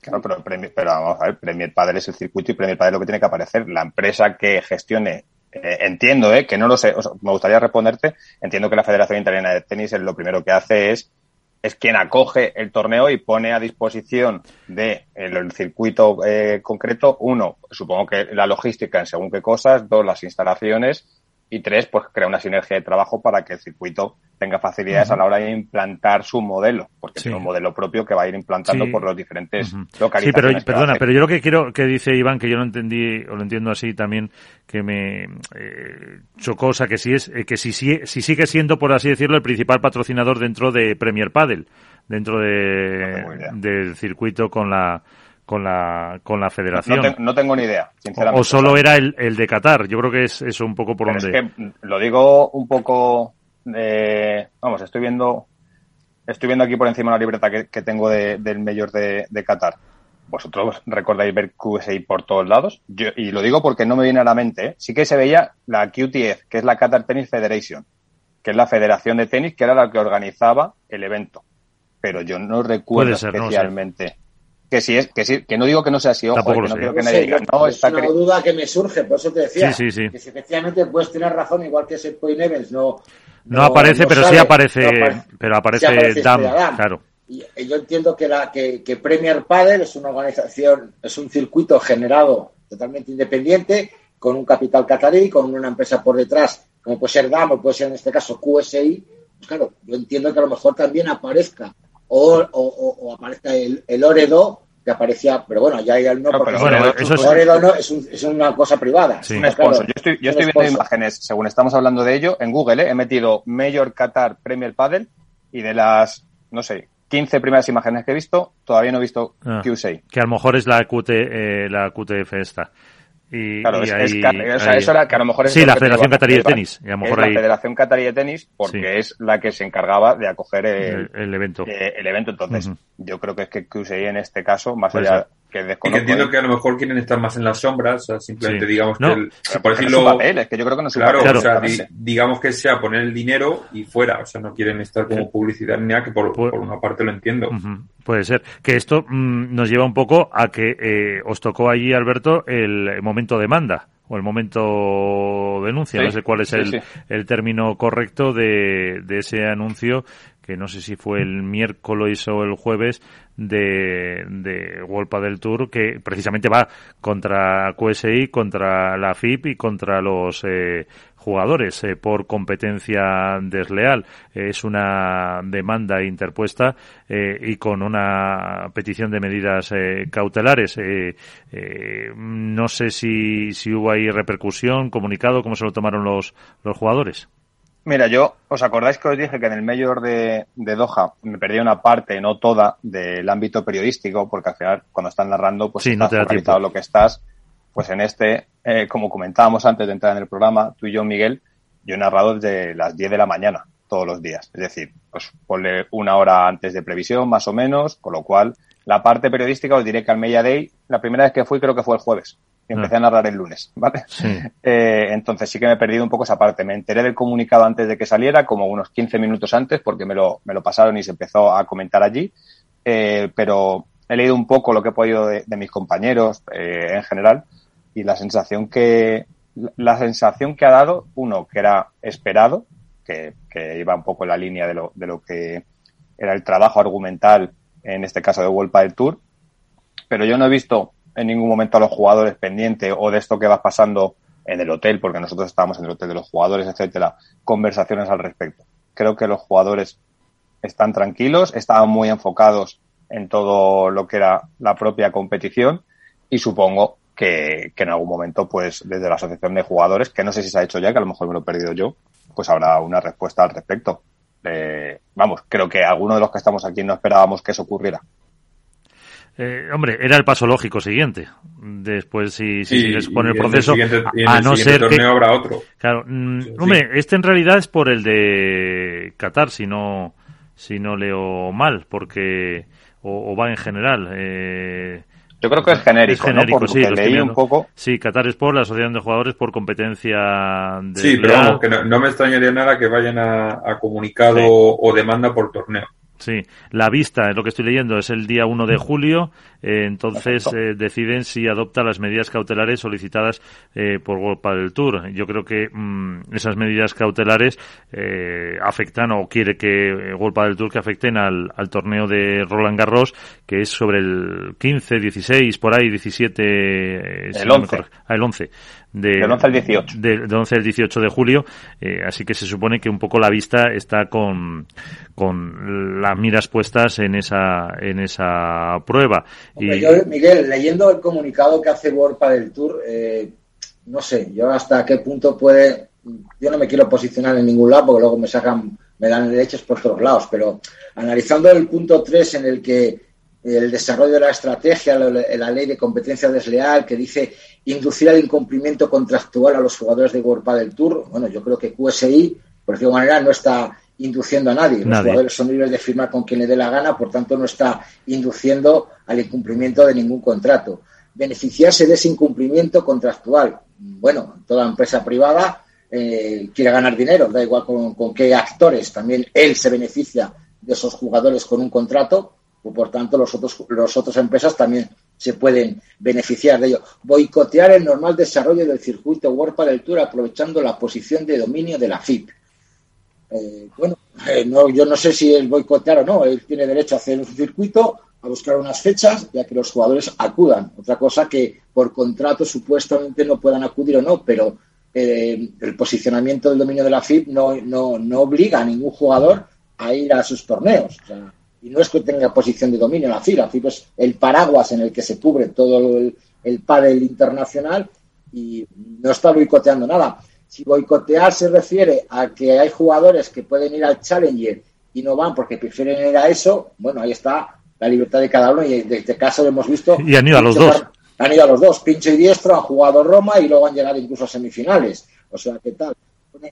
S2: Claro, pero, pero vamos a ver, Premier Padel es el circuito y Premier Padel es lo que tiene que aparecer. La empresa que gestione, eh, entiendo, eh, que no lo sé, me gustaría responderte, entiendo que la Federación Italiana de Tenis lo primero que hace es es quien acoge el torneo y pone a disposición de el, circuito eh, concreto, uno, supongo que la logística en según qué cosas, dos, las instalaciones y tres, pues crea una sinergia de trabajo para que el circuito tenga facilidades a la hora de implantar su modelo, porque tiene un modelo propio que va a ir implantando por los diferentes localizaciones.
S1: Sí, pero perdona, pero yo lo que quiero que dice Iván, que yo lo entendí o lo entiendo así también, que me eh, chocó, o sea, que sí es, eh, que si, si, si sigue siendo, por así decirlo, el principal patrocinador dentro de Premier Padel, dentro de, del circuito con la con la, con la federación.
S2: No, tengo ni idea, sinceramente.
S1: O, solo era el, el, de Qatar. Yo creo que es eso un poco por donde.
S2: Es que lo digo un poco. de vamos, estoy viendo. Estoy viendo aquí por encima la libreta que, que tengo de, del mayor de, de, Qatar. Vosotros recordáis ver QSI por todos lados. Yo, y lo digo porque no me viene a la mente. ¿eh? Sí que se veía la QTF, que es la Qatar Tennis Federation, que es la federación de tenis, que era la que organizaba el evento. Pero yo no recuerdo especialmente que si es que sí, que no digo que no sea así, ojo, que no quiero que nadie diga, no,
S4: es una duda que me surge, por eso te decía, que si efectivamente puedes tener razón, igual que ese Point Evans no,
S1: no, aparece, pero sí aparece, pero aparece, Dam, claro.
S4: Y yo entiendo que la que, que Premier Padel es una organización, es un circuito generado totalmente independiente, con un capital catarí, con una empresa por detrás, como puede ser DAM o puede ser en este caso QSI, pues claro, yo entiendo que a lo mejor también aparezca o, o, o aparezca el, el Oredo que aparecía, pero bueno, ya hay no, porque bueno, eso es, Oredo no, es, un, es, una cosa privada.
S2: Sí. Un sponsor. yo estoy, yo estoy viendo imágenes, según estamos hablando de ello, en Google, ¿eh? he metido Major Qatar Premier Padel y de las, no sé, 15 primeras imágenes que he visto, todavía no he visto ah, QSI.
S1: Que a lo mejor es la, QT, eh, la QTF esta. Y,
S2: claro, es, ahí, o sea, eso era que a lo mejor es
S1: sí, la Federación Catarí de Tenis. Y a lo mejor
S2: es la Federación Catarí de Tenis porque sí. es la que se encargaba de acoger el,
S1: el, el evento.
S2: Eh, el evento. Entonces, uh -huh. yo creo que es que QSI en este caso, más allá. Que
S3: desconozco. Y que entiendo que a lo mejor quieren estar más en las sombras, o sea, simplemente sí. digamos
S2: no,
S3: que, el,
S2: sí, por decirlo. Papel, es que yo creo que no es
S3: claro,
S2: papel,
S3: o sea, di, digamos que sea poner el dinero y fuera, o sea, no quieren estar como publicidad ni nada, que por, por, una parte lo entiendo.
S1: Uh -huh. Puede ser. Que esto mmm, nos lleva un poco a que eh, os tocó allí, Alberto, el momento demanda o el momento denuncia, sí, no sé cuál es sí, el, sí. el, término correcto de, de, ese anuncio, que no sé si fue el miércoles o el jueves de, de Wolpa del Tour, que precisamente va contra QSI, contra la FIP y contra los eh, jugadores eh, por competencia desleal. Eh, es una demanda interpuesta eh, y con una petición de medidas eh, cautelares. Eh, no sé si, si hubo ahí repercusión, comunicado, cómo se lo tomaron los, los jugadores.
S2: Mira, yo, ¿os acordáis que os dije que en el mayor de, de, Doha me perdí una parte, no toda, del ámbito periodístico, porque al final, cuando están narrando, pues
S1: sí,
S2: estás
S1: no te
S2: lo que estás. Pues en este, eh, como comentábamos antes de entrar en el programa, tú y yo, Miguel, yo he narrado desde las 10 de la mañana, todos los días. Es decir, pues ponle una hora antes de previsión, más o menos, con lo cual, la parte periodística os diré que al Media Day, la primera vez que fui creo que fue el jueves y empecé a narrar el lunes, ¿vale?
S1: Sí. (laughs)
S2: Eh, entonces sí que me he perdido un poco esa parte. Me enteré del comunicado antes de que saliera, como unos 15 minutos antes, porque me lo, me lo pasaron y se empezó a comentar allí. Eh, pero he leído un poco lo que he podido de, de mis compañeros eh, en general y la sensación que la sensación que ha dado uno que era esperado que, que iba un poco en la línea de lo, de lo que era el trabajo argumental en este caso de World del Tour pero yo no he visto en ningún momento a los jugadores pendientes o de esto que va pasando en el hotel, porque nosotros estábamos en el hotel de los jugadores, etcétera, conversaciones al respecto. Creo que los jugadores están tranquilos, estaban muy enfocados en todo lo que era la propia competición y supongo que, que, en algún momento, pues desde la asociación de jugadores, que no sé si se ha hecho ya, que a lo mejor me lo he perdido yo, pues habrá una respuesta al respecto. eh, vamos, creo que alguno de los que estamos aquí no esperábamos que eso ocurriera.
S1: Eh, hombre, era el paso lógico siguiente. Después, si, si
S3: Sí,
S1: sigues con el proceso,
S3: en
S1: a
S3: el
S1: no
S3: siguiente
S1: ser que.
S3: torneo habrá otro.
S1: Claro, mm,
S3: Sí,
S1: hombre, este en realidad es por el de Qatar, si no, si no leo mal, porque. O, o va en general. Eh,
S2: Yo creo que es genérico,
S1: es genérico,
S2: ¿no? Por
S1: sí,
S2: lo leí un poco.
S1: Sí, Qatar Sport, la Asociación de Jugadores por competencia de.
S3: Sí, pero vamos, que no, no me extrañaría nada que vayan a, a comunicado
S1: Sí.
S3: o demanda por torneo.
S1: Sí, la vista, es lo que estoy leyendo, es el día 1 de julio, eh, entonces eh, deciden si adopta las medidas cautelares solicitadas eh, por World Padel Tour. Yo creo que mm, esas medidas cautelares eh, afectan o quiere que World Padel Tour que afecten al, al torneo de Roland Garros, que es sobre el 15, 16, por ahí, 17... eh, si
S2: El
S1: no me
S2: 11.
S1: corrijo. Ah, el 11. De,
S2: Del 11 al 18.
S1: de- del 11 al 18 de julio, eh, así que se supone que un poco la vista está con, con las miras puestas en esa, en esa prueba.
S4: Hombre,
S1: Y,
S4: yo, Miguel, leyendo el comunicado que hace World del Tour, eh, no sé, yo hasta qué punto puede. Yo no me quiero posicionar en ningún lado porque luego me sacan, me dan derechos por todos lados, pero analizando el punto 3 en el que el desarrollo de la estrategia, la, la ley de competencia desleal, que dice inducir al incumplimiento contractual a los jugadores de World del Tour, bueno, yo creo que QSI, por decirlo de manera, no está induciendo a nadie. Los jugadores son libres de firmar con quien le dé la gana, por tanto no está induciendo al incumplimiento de ningún contrato. Beneficiarse de ese incumplimiento contractual. Bueno, toda empresa privada eh, quiere ganar dinero, da igual con, con qué actores. También él se beneficia de esos jugadores con un contrato, o por tanto los otros los otras empresas también se pueden beneficiar de ello. Boicotear el normal desarrollo del circuito World del Tour aprovechando la posición de dominio de la FIP. Eh, bueno, eh, no, yo no sé si es boicotear o no. Él tiene derecho a hacer un circuito, a buscar unas fechas, ya que los jugadores acudan. Otra cosa que por contrato supuestamente no puedan acudir o no, pero eh, el posicionamiento del dominio de la FIP no, no, no obliga a ningún jugador a ir a sus torneos. Y no es que tenga posición de dominio la FIP, la FIP es el paraguas en el que se cubre todo el, el internacional y no está boicoteando nada. Si boicotear se refiere a que hay jugadores que pueden ir al Challenger y no van porque prefieren ir a eso, bueno, ahí está la libertad de cada uno y en este caso lo hemos visto.
S1: Y han ido a los dos.
S4: Han ido a los dos, pincho y diestro, han jugado Roma y luego han llegado incluso a semifinales. O sea, ¿qué tal?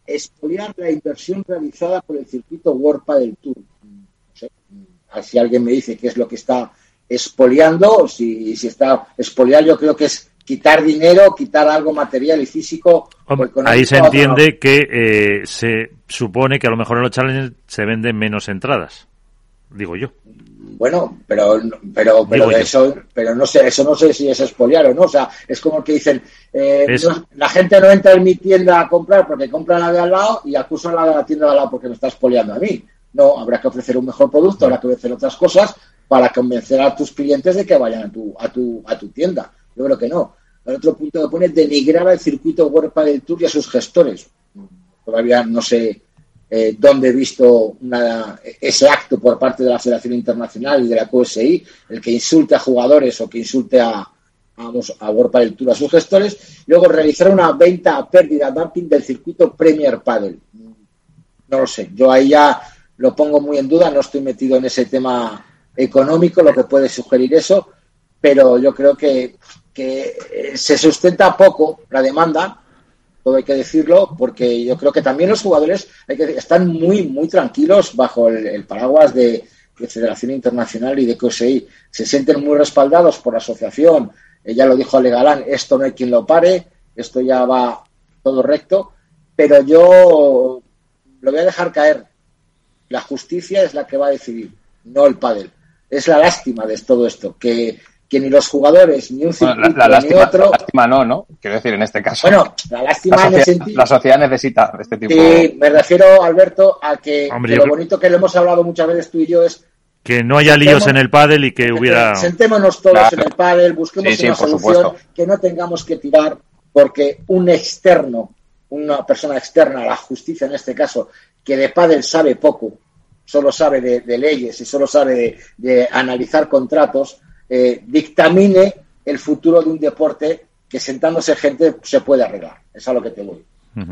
S4: Expoliar la inversión realizada por el circuito World del Tour. No sé, mm, si alguien me dice qué es lo que está expoliando, si, si está expoliar, yo creo que es quitar dinero, quitar algo material y físico.
S1: Hombre,
S4: económico
S1: ahí se entiende que eh, se supone que a lo mejor en los challenges se venden menos entradas. Digo yo.
S4: Bueno, pero pero pero
S1: Digo yo.
S4: eso pero no sé eso no sé si es expoliar o no o sea es como que dicen eh, no- la gente no entra en mi tienda a comprar porque compra la de al lado y acusa a la de la tienda de al lado porque me está expoliando a mí no habrá que ofrecer un mejor producto habrá que ofrecer otras cosas para convencer a tus clientes de que vayan a tu a tu a tu tienda yo creo que no. El otro punto que pone denigrar al circuito World del Tour y a sus gestores. Todavía no sé eh, dónde he visto ese acto por parte de la Federación Internacional y de la QSI, el que insulte a jugadores o que insulte a, vamos, a World Padel Tour, a sus gestores, luego realizar una venta a pérdida, dumping del circuito Premier Padel. No lo sé, yo ahí ya lo pongo muy en duda, no estoy metido en ese tema económico, lo que puede sugerir eso, pero yo creo que, que eh, se sustenta poco la demanda, todo hay que decirlo, porque yo creo que también los jugadores hay que, están muy, muy tranquilos bajo el, paraguas de, de Federación Internacional y de COSEI. Se sienten muy respaldados por la asociación. Eh, ya lo dijo Ale Galán, esto no hay quien lo pare, esto ya va todo recto, pero yo lo voy a dejar caer. La justicia es la que va a decidir, no el pádel. Es la lástima de todo esto, que, que ni los jugadores, ni un
S2: Bueno,
S4: circuito,
S2: la, la
S4: ni
S2: lástima,
S4: otro...
S2: la lástima no, ¿no? Quiero decir, en este caso.
S4: Bueno, la lástima
S2: la,
S4: en el
S2: sociedad,
S4: sentido...
S2: la sociedad necesita este tipo
S4: Sí, me refiero, Alberto, a que,
S1: Hombre,
S4: que
S1: yo
S4: lo bonito que le hemos hablado muchas veces tú y yo es
S1: Que no haya líos en el pádel y que hubiera... (laughs)
S4: sentémonos todos
S2: Claro.
S4: en el pádel, busquemos
S2: Sí, sí,
S4: una solución,
S2: supuesto.
S4: que no tengamos que tirar porque un externo, una persona externa a la justicia en este caso, que de pádel sabe poco, solo sabe de, de leyes y solo sabe de, de analizar contratos, eh, dictamine el futuro de un deporte que sentándose gente se puede arreglar. Es a lo que te voy.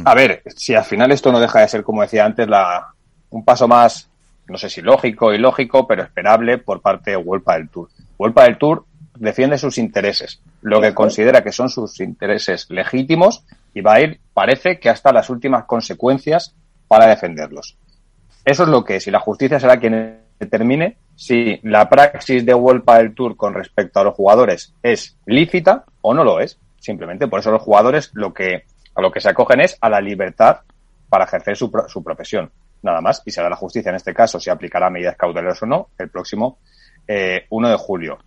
S2: A ver, si al final esto no deja de ser, como decía antes, la, un paso más, no sé si lógico o ilógico, pero esperable por parte de Huelpa del Tour. Huelpa del Tour defiende sus intereses, lo que considera que son sus intereses legítimos y va a ir, parece que hasta las últimas consecuencias para defenderlos. Eso es lo que es, y la justicia será quien determine si la praxis de Huelpa del Tour con respecto a los jugadores es lícita o no lo es. Simplemente por eso los jugadores lo que, a lo que se acogen es a la libertad para ejercer su, su profesión. Nada más. Y será la justicia en este caso si aplicará medidas cautelares o no el próximo eh, 1 de julio.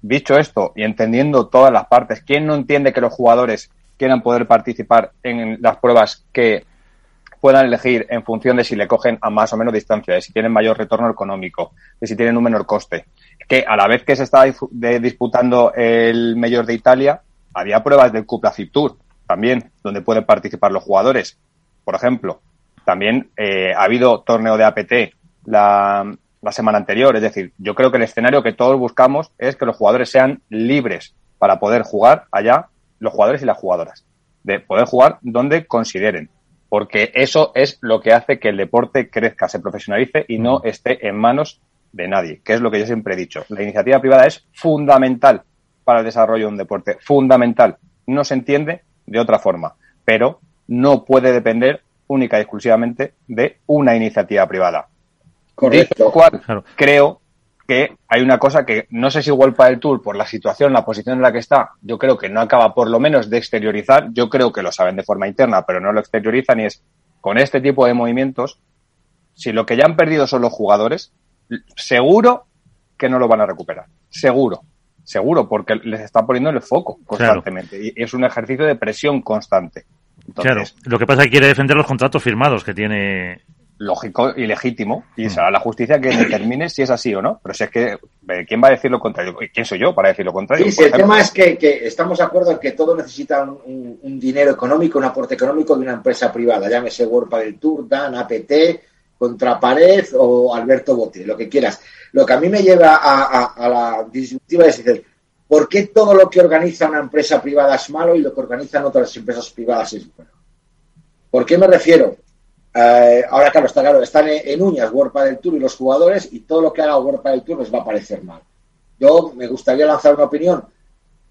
S2: Dicho esto y entendiendo todas las partes, ¿quién no entiende que los jugadores quieran poder participar en las pruebas que puedan elegir en función de si le cogen a más o menos distancia, de si tienen mayor retorno económico, de si tienen un menor coste. Que a la vez que se estaba disputando el mayor de Italia, había pruebas del Cupra Tour también, donde pueden participar los jugadores. Por ejemplo, también eh, ha habido torneo de APT la, la semana anterior. Es decir, yo creo que el escenario que todos buscamos es que los jugadores sean libres para poder jugar allá, los jugadores y las jugadoras, de poder jugar donde consideren, porque eso es lo que hace que el deporte crezca, se profesionalice y no esté en manos de nadie, que es lo que yo siempre he dicho. La iniciativa privada es fundamental para el desarrollo de un deporte, fundamental. No se entiende de otra forma, pero no puede depender única y exclusivamente de una iniciativa privada. Correcto. cual, creo que hay una cosa que no sé si para del Tour, por la situación, la posición en la que está, yo creo que no acaba por lo menos de exteriorizar. Yo creo que lo saben de forma interna, pero no lo exteriorizan y es con este tipo de movimientos, si lo que ya han perdido son los jugadores, seguro que no lo van a recuperar. Seguro. Seguro, porque les está poniendo el foco constantemente. Y es un ejercicio de presión constante.
S1: claro, lo que pasa es que quiere defender los contratos firmados que tiene
S2: lógico y legítimo y será la justicia que determine si es así o no. Pero si es que, eh, ¿quién va a decir lo contrario? ¿Quién soy yo para decir lo contrario?
S4: Sí, el tema es que, estamos de acuerdo en que todo necesita un, dinero económico, un aporte económico de una empresa privada, llámese World del Tour, Dan, APT, Contrapared o Alberto Botti, lo que quieras. Lo que a mí me lleva a, la disyuntiva es decir, ¿por qué todo lo que organiza una empresa privada es malo y lo que organizan otras empresas privadas es bueno? ¿Por qué me refiero? Eh, ahora, claro, está claro, están en, uñas World del Tour y los jugadores y todo lo que haga World del Tour les va a parecer mal. Yo me gustaría lanzar una opinión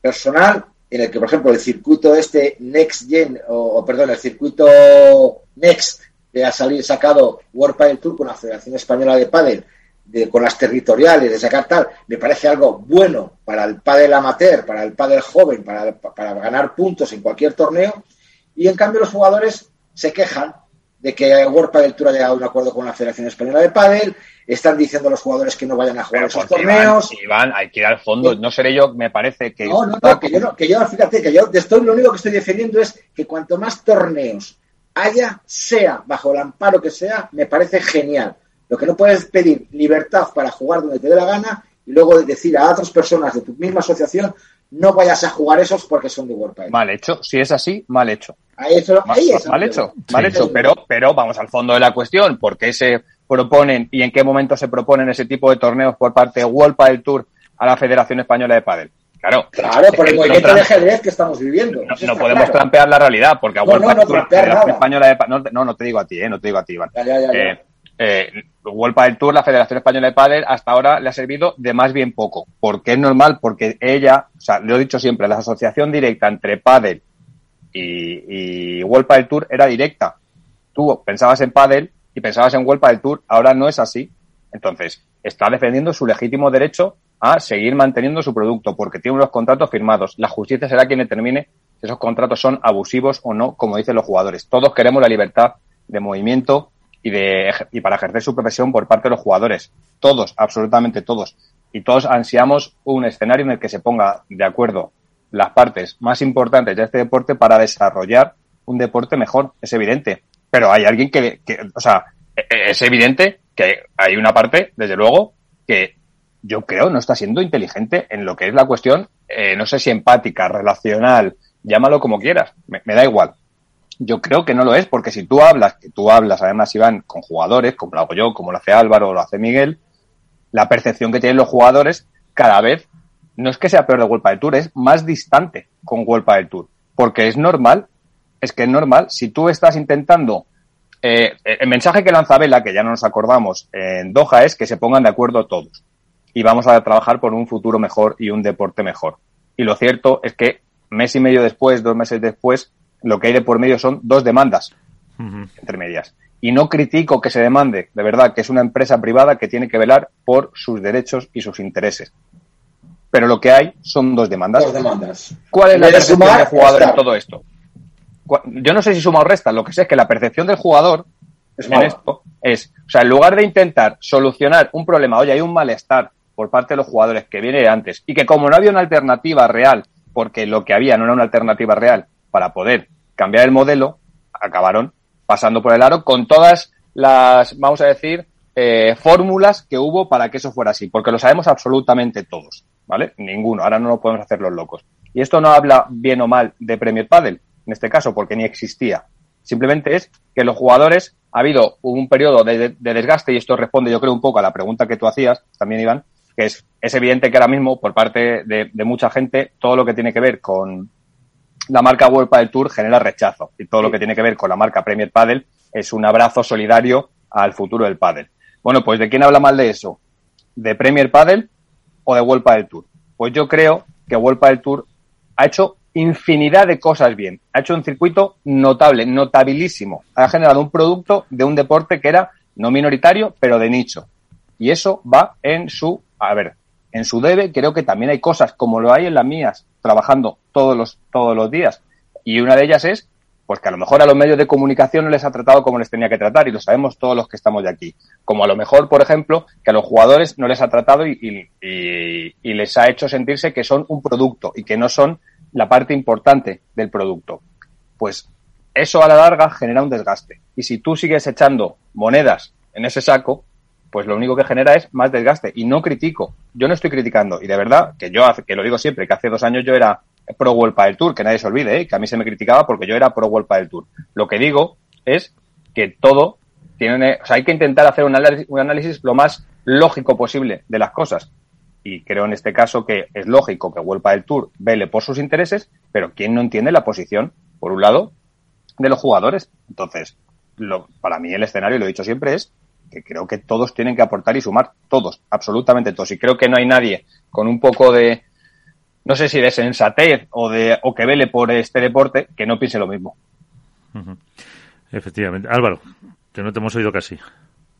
S4: personal en el que, por ejemplo, el circuito este Next Gen, o, perdón, el circuito Next que ha salido sacado World del Tour con la Federación Española de Padel, con las territoriales, de sacar tal, me parece algo bueno para el pádel amateur, para el pádel joven, para, para ganar puntos en cualquier torneo, y en cambio los jugadores se quejan de que World Padel Tour ha llegado a un acuerdo con la Federación Española de Padel, están diciendo los jugadores que no vayan a jugar esos torneos.
S2: Iván, hay que ir al fondo, no seré yo, me parece que...
S4: No, no, no, que yo, no, que yo fíjate, que yo estoy, lo único que estoy defendiendo es que cuanto más torneos haya, sea bajo el amparo que sea, me parece genial. Lo que no puedes pedir libertad para jugar donde te dé la gana y luego decir a otras personas de tu misma asociación no vayas a jugar esos porque son de World
S2: Mal hecho, si es así, mal hecho.
S4: Ahí eso,
S2: mal, mal hecho, mal hecho, pero, pero vamos al fondo de la cuestión, ¿por qué se proponen y en qué momento se proponen ese tipo de torneos por parte de World Padel Tour a la Federación Española de Padel? Claro,
S4: claro por el movimiento de ajedrez que estamos viviendo.
S2: No, podemos trampear la realidad, porque a World Padel Tour, la Federación Española de Padel, no, no, te digo a ti, eh, no te digo a ti, Iván. Ya, ya, ya, eh, eh, World Tour, la Federación Española de Padel, hasta ahora le ha servido de más bien poco. Porque es normal, porque ella, o sea, lo he dicho siempre, la asociación directa entre Padel y, y World Padel Tour era directa. Tú pensabas en Padel y pensabas en World Padel Tour, ahora no es así. Entonces, está defendiendo su legítimo derecho a seguir manteniendo su producto porque tiene unos contratos firmados. La justicia será quien determine si esos contratos son abusivos o no, como dicen los jugadores. Todos queremos la libertad de movimiento y, de, y para ejercer su profesión por parte de los jugadores. Todos, absolutamente todos. Y todos ansiamos un escenario en el que se ponga de acuerdo las partes más importantes de este deporte para desarrollar un deporte mejor. Es evidente. Pero hay alguien que, o sea, e, e, es evidente que hay una parte, desde luego, que yo creo no está siendo inteligente en lo que es la cuestión, eh, no sé si empática, relacional, llámalo como quieras, me da igual yo creo que no lo es, porque si tú hablas, que tú hablas además, Iván, con jugadores, como lo hago yo, como lo hace Álvaro o lo hace Miguel, la percepción que tienen los jugadores cada vez no es que sea peor de World del Tour, es más distante con World del Tour. Porque es normal, es que es normal, si tú estás intentando eh, el mensaje que lanza Vela, que ya no nos acordamos en Doha, es que se pongan de acuerdo todos y vamos a trabajar por un futuro mejor y un deporte mejor. Y lo cierto es que mes y medio después, dos meses después, lo que hay de por medio son dos demandas entre medias. Y no critico que se demande, de verdad, que es una empresa privada que tiene que velar por sus derechos y sus intereses. Pero lo que hay son dos demandas.
S4: Dos demandas.
S2: ¿Cuál es la
S4: En
S2: percepción
S4: sumar,
S2: del jugador en
S4: restar.
S2: todo esto? Yo no sé si suma o resta, lo que sé es que la percepción del jugador
S4: Es
S2: en esto es, o sea, en lugar de intentar solucionar un problema, oye, hay un malestar por parte de los jugadores que viene de antes y que como no había una alternativa real, porque lo que había no era una alternativa real para poder cambiar el modelo, acabaron pasando por el aro con todas las, vamos a decir, eh, fórmulas que hubo para que eso fuera así, porque lo sabemos absolutamente todos, ¿vale? Ninguno, ahora no nos podemos hacer los locos. Y esto no habla bien o mal de Premier Padel, en este caso, porque ni existía. Simplemente es que los jugadores, ha habido un periodo de, de- de desgaste, y esto responde yo creo un poco a la pregunta que tú hacías, también Iván, que es, es evidente que ahora mismo, por parte de, de mucha gente, todo lo que tiene que ver con la marca World Padel Tour genera rechazo. Y todo lo que tiene que ver con la marca Premier Padel es un abrazo solidario al futuro del pádel. Bueno, pues ¿de quién habla mal de eso? ¿De Premier Padel o de World Padel Tour? Pues yo creo que World Padel Tour ha hecho infinidad de cosas bien. Ha hecho un circuito notable, notabilísimo. Ha generado un producto de un deporte que era no minoritario, pero de nicho. Y eso va en su, a ver, en su debe, creo que también hay cosas como lo hay en las mías, trabajando todos los, todos los días. Y una de ellas es, pues que a lo mejor a los medios de comunicación no les ha tratado como les tenía que tratar, y lo sabemos todos los que estamos de aquí. Como a lo mejor, por ejemplo, que a los jugadores no les ha tratado y, y- y- y les ha hecho sentirse que son un producto y que no son la parte importante del producto. Pues eso a la larga genera un desgaste. Y si tú sigues echando monedas en ese saco, pues lo único que genera es más desgaste. Y no critico. Yo no estoy criticando. Y de verdad, que yo, que lo digo siempre, que hace dos años yo era pro World del Tour, que nadie se olvide, ¿eh? que a mí se me criticaba porque yo era pro World del Tour. Lo que digo es que todo tiene, o sea, hay que intentar hacer un análisis, un análisis lo más lógico posible de las cosas. Y creo en este caso que es lógico que World del Tour vele por sus intereses, pero ¿quién no entiende la posición, por un lado, de los jugadores? Entonces, lo, para mí el escenario, y lo he dicho siempre, es que creo que todos tienen que aportar y sumar, todos, absolutamente todos. Y creo que no hay nadie con un poco de, no sé si de sensatez o de o que vele por este deporte que no piense lo mismo.
S1: Efectivamente. Álvaro, que no te hemos oído casi.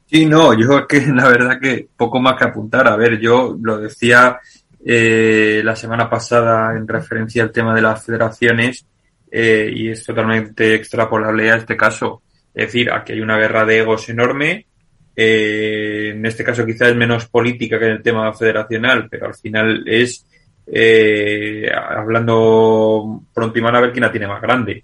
S3: Sí, no, yo es que la verdad que poco más que apuntar. A ver, yo lo decía eh, la semana pasada en referencia al tema de las federaciones eh, y es totalmente extrapolable a este caso. Es decir, aquí hay una guerra de egos enorme. Eh, en este caso quizás es menos política que en el tema federacional, pero al final es eh, hablando pronto y mal a ver quién la tiene más grande.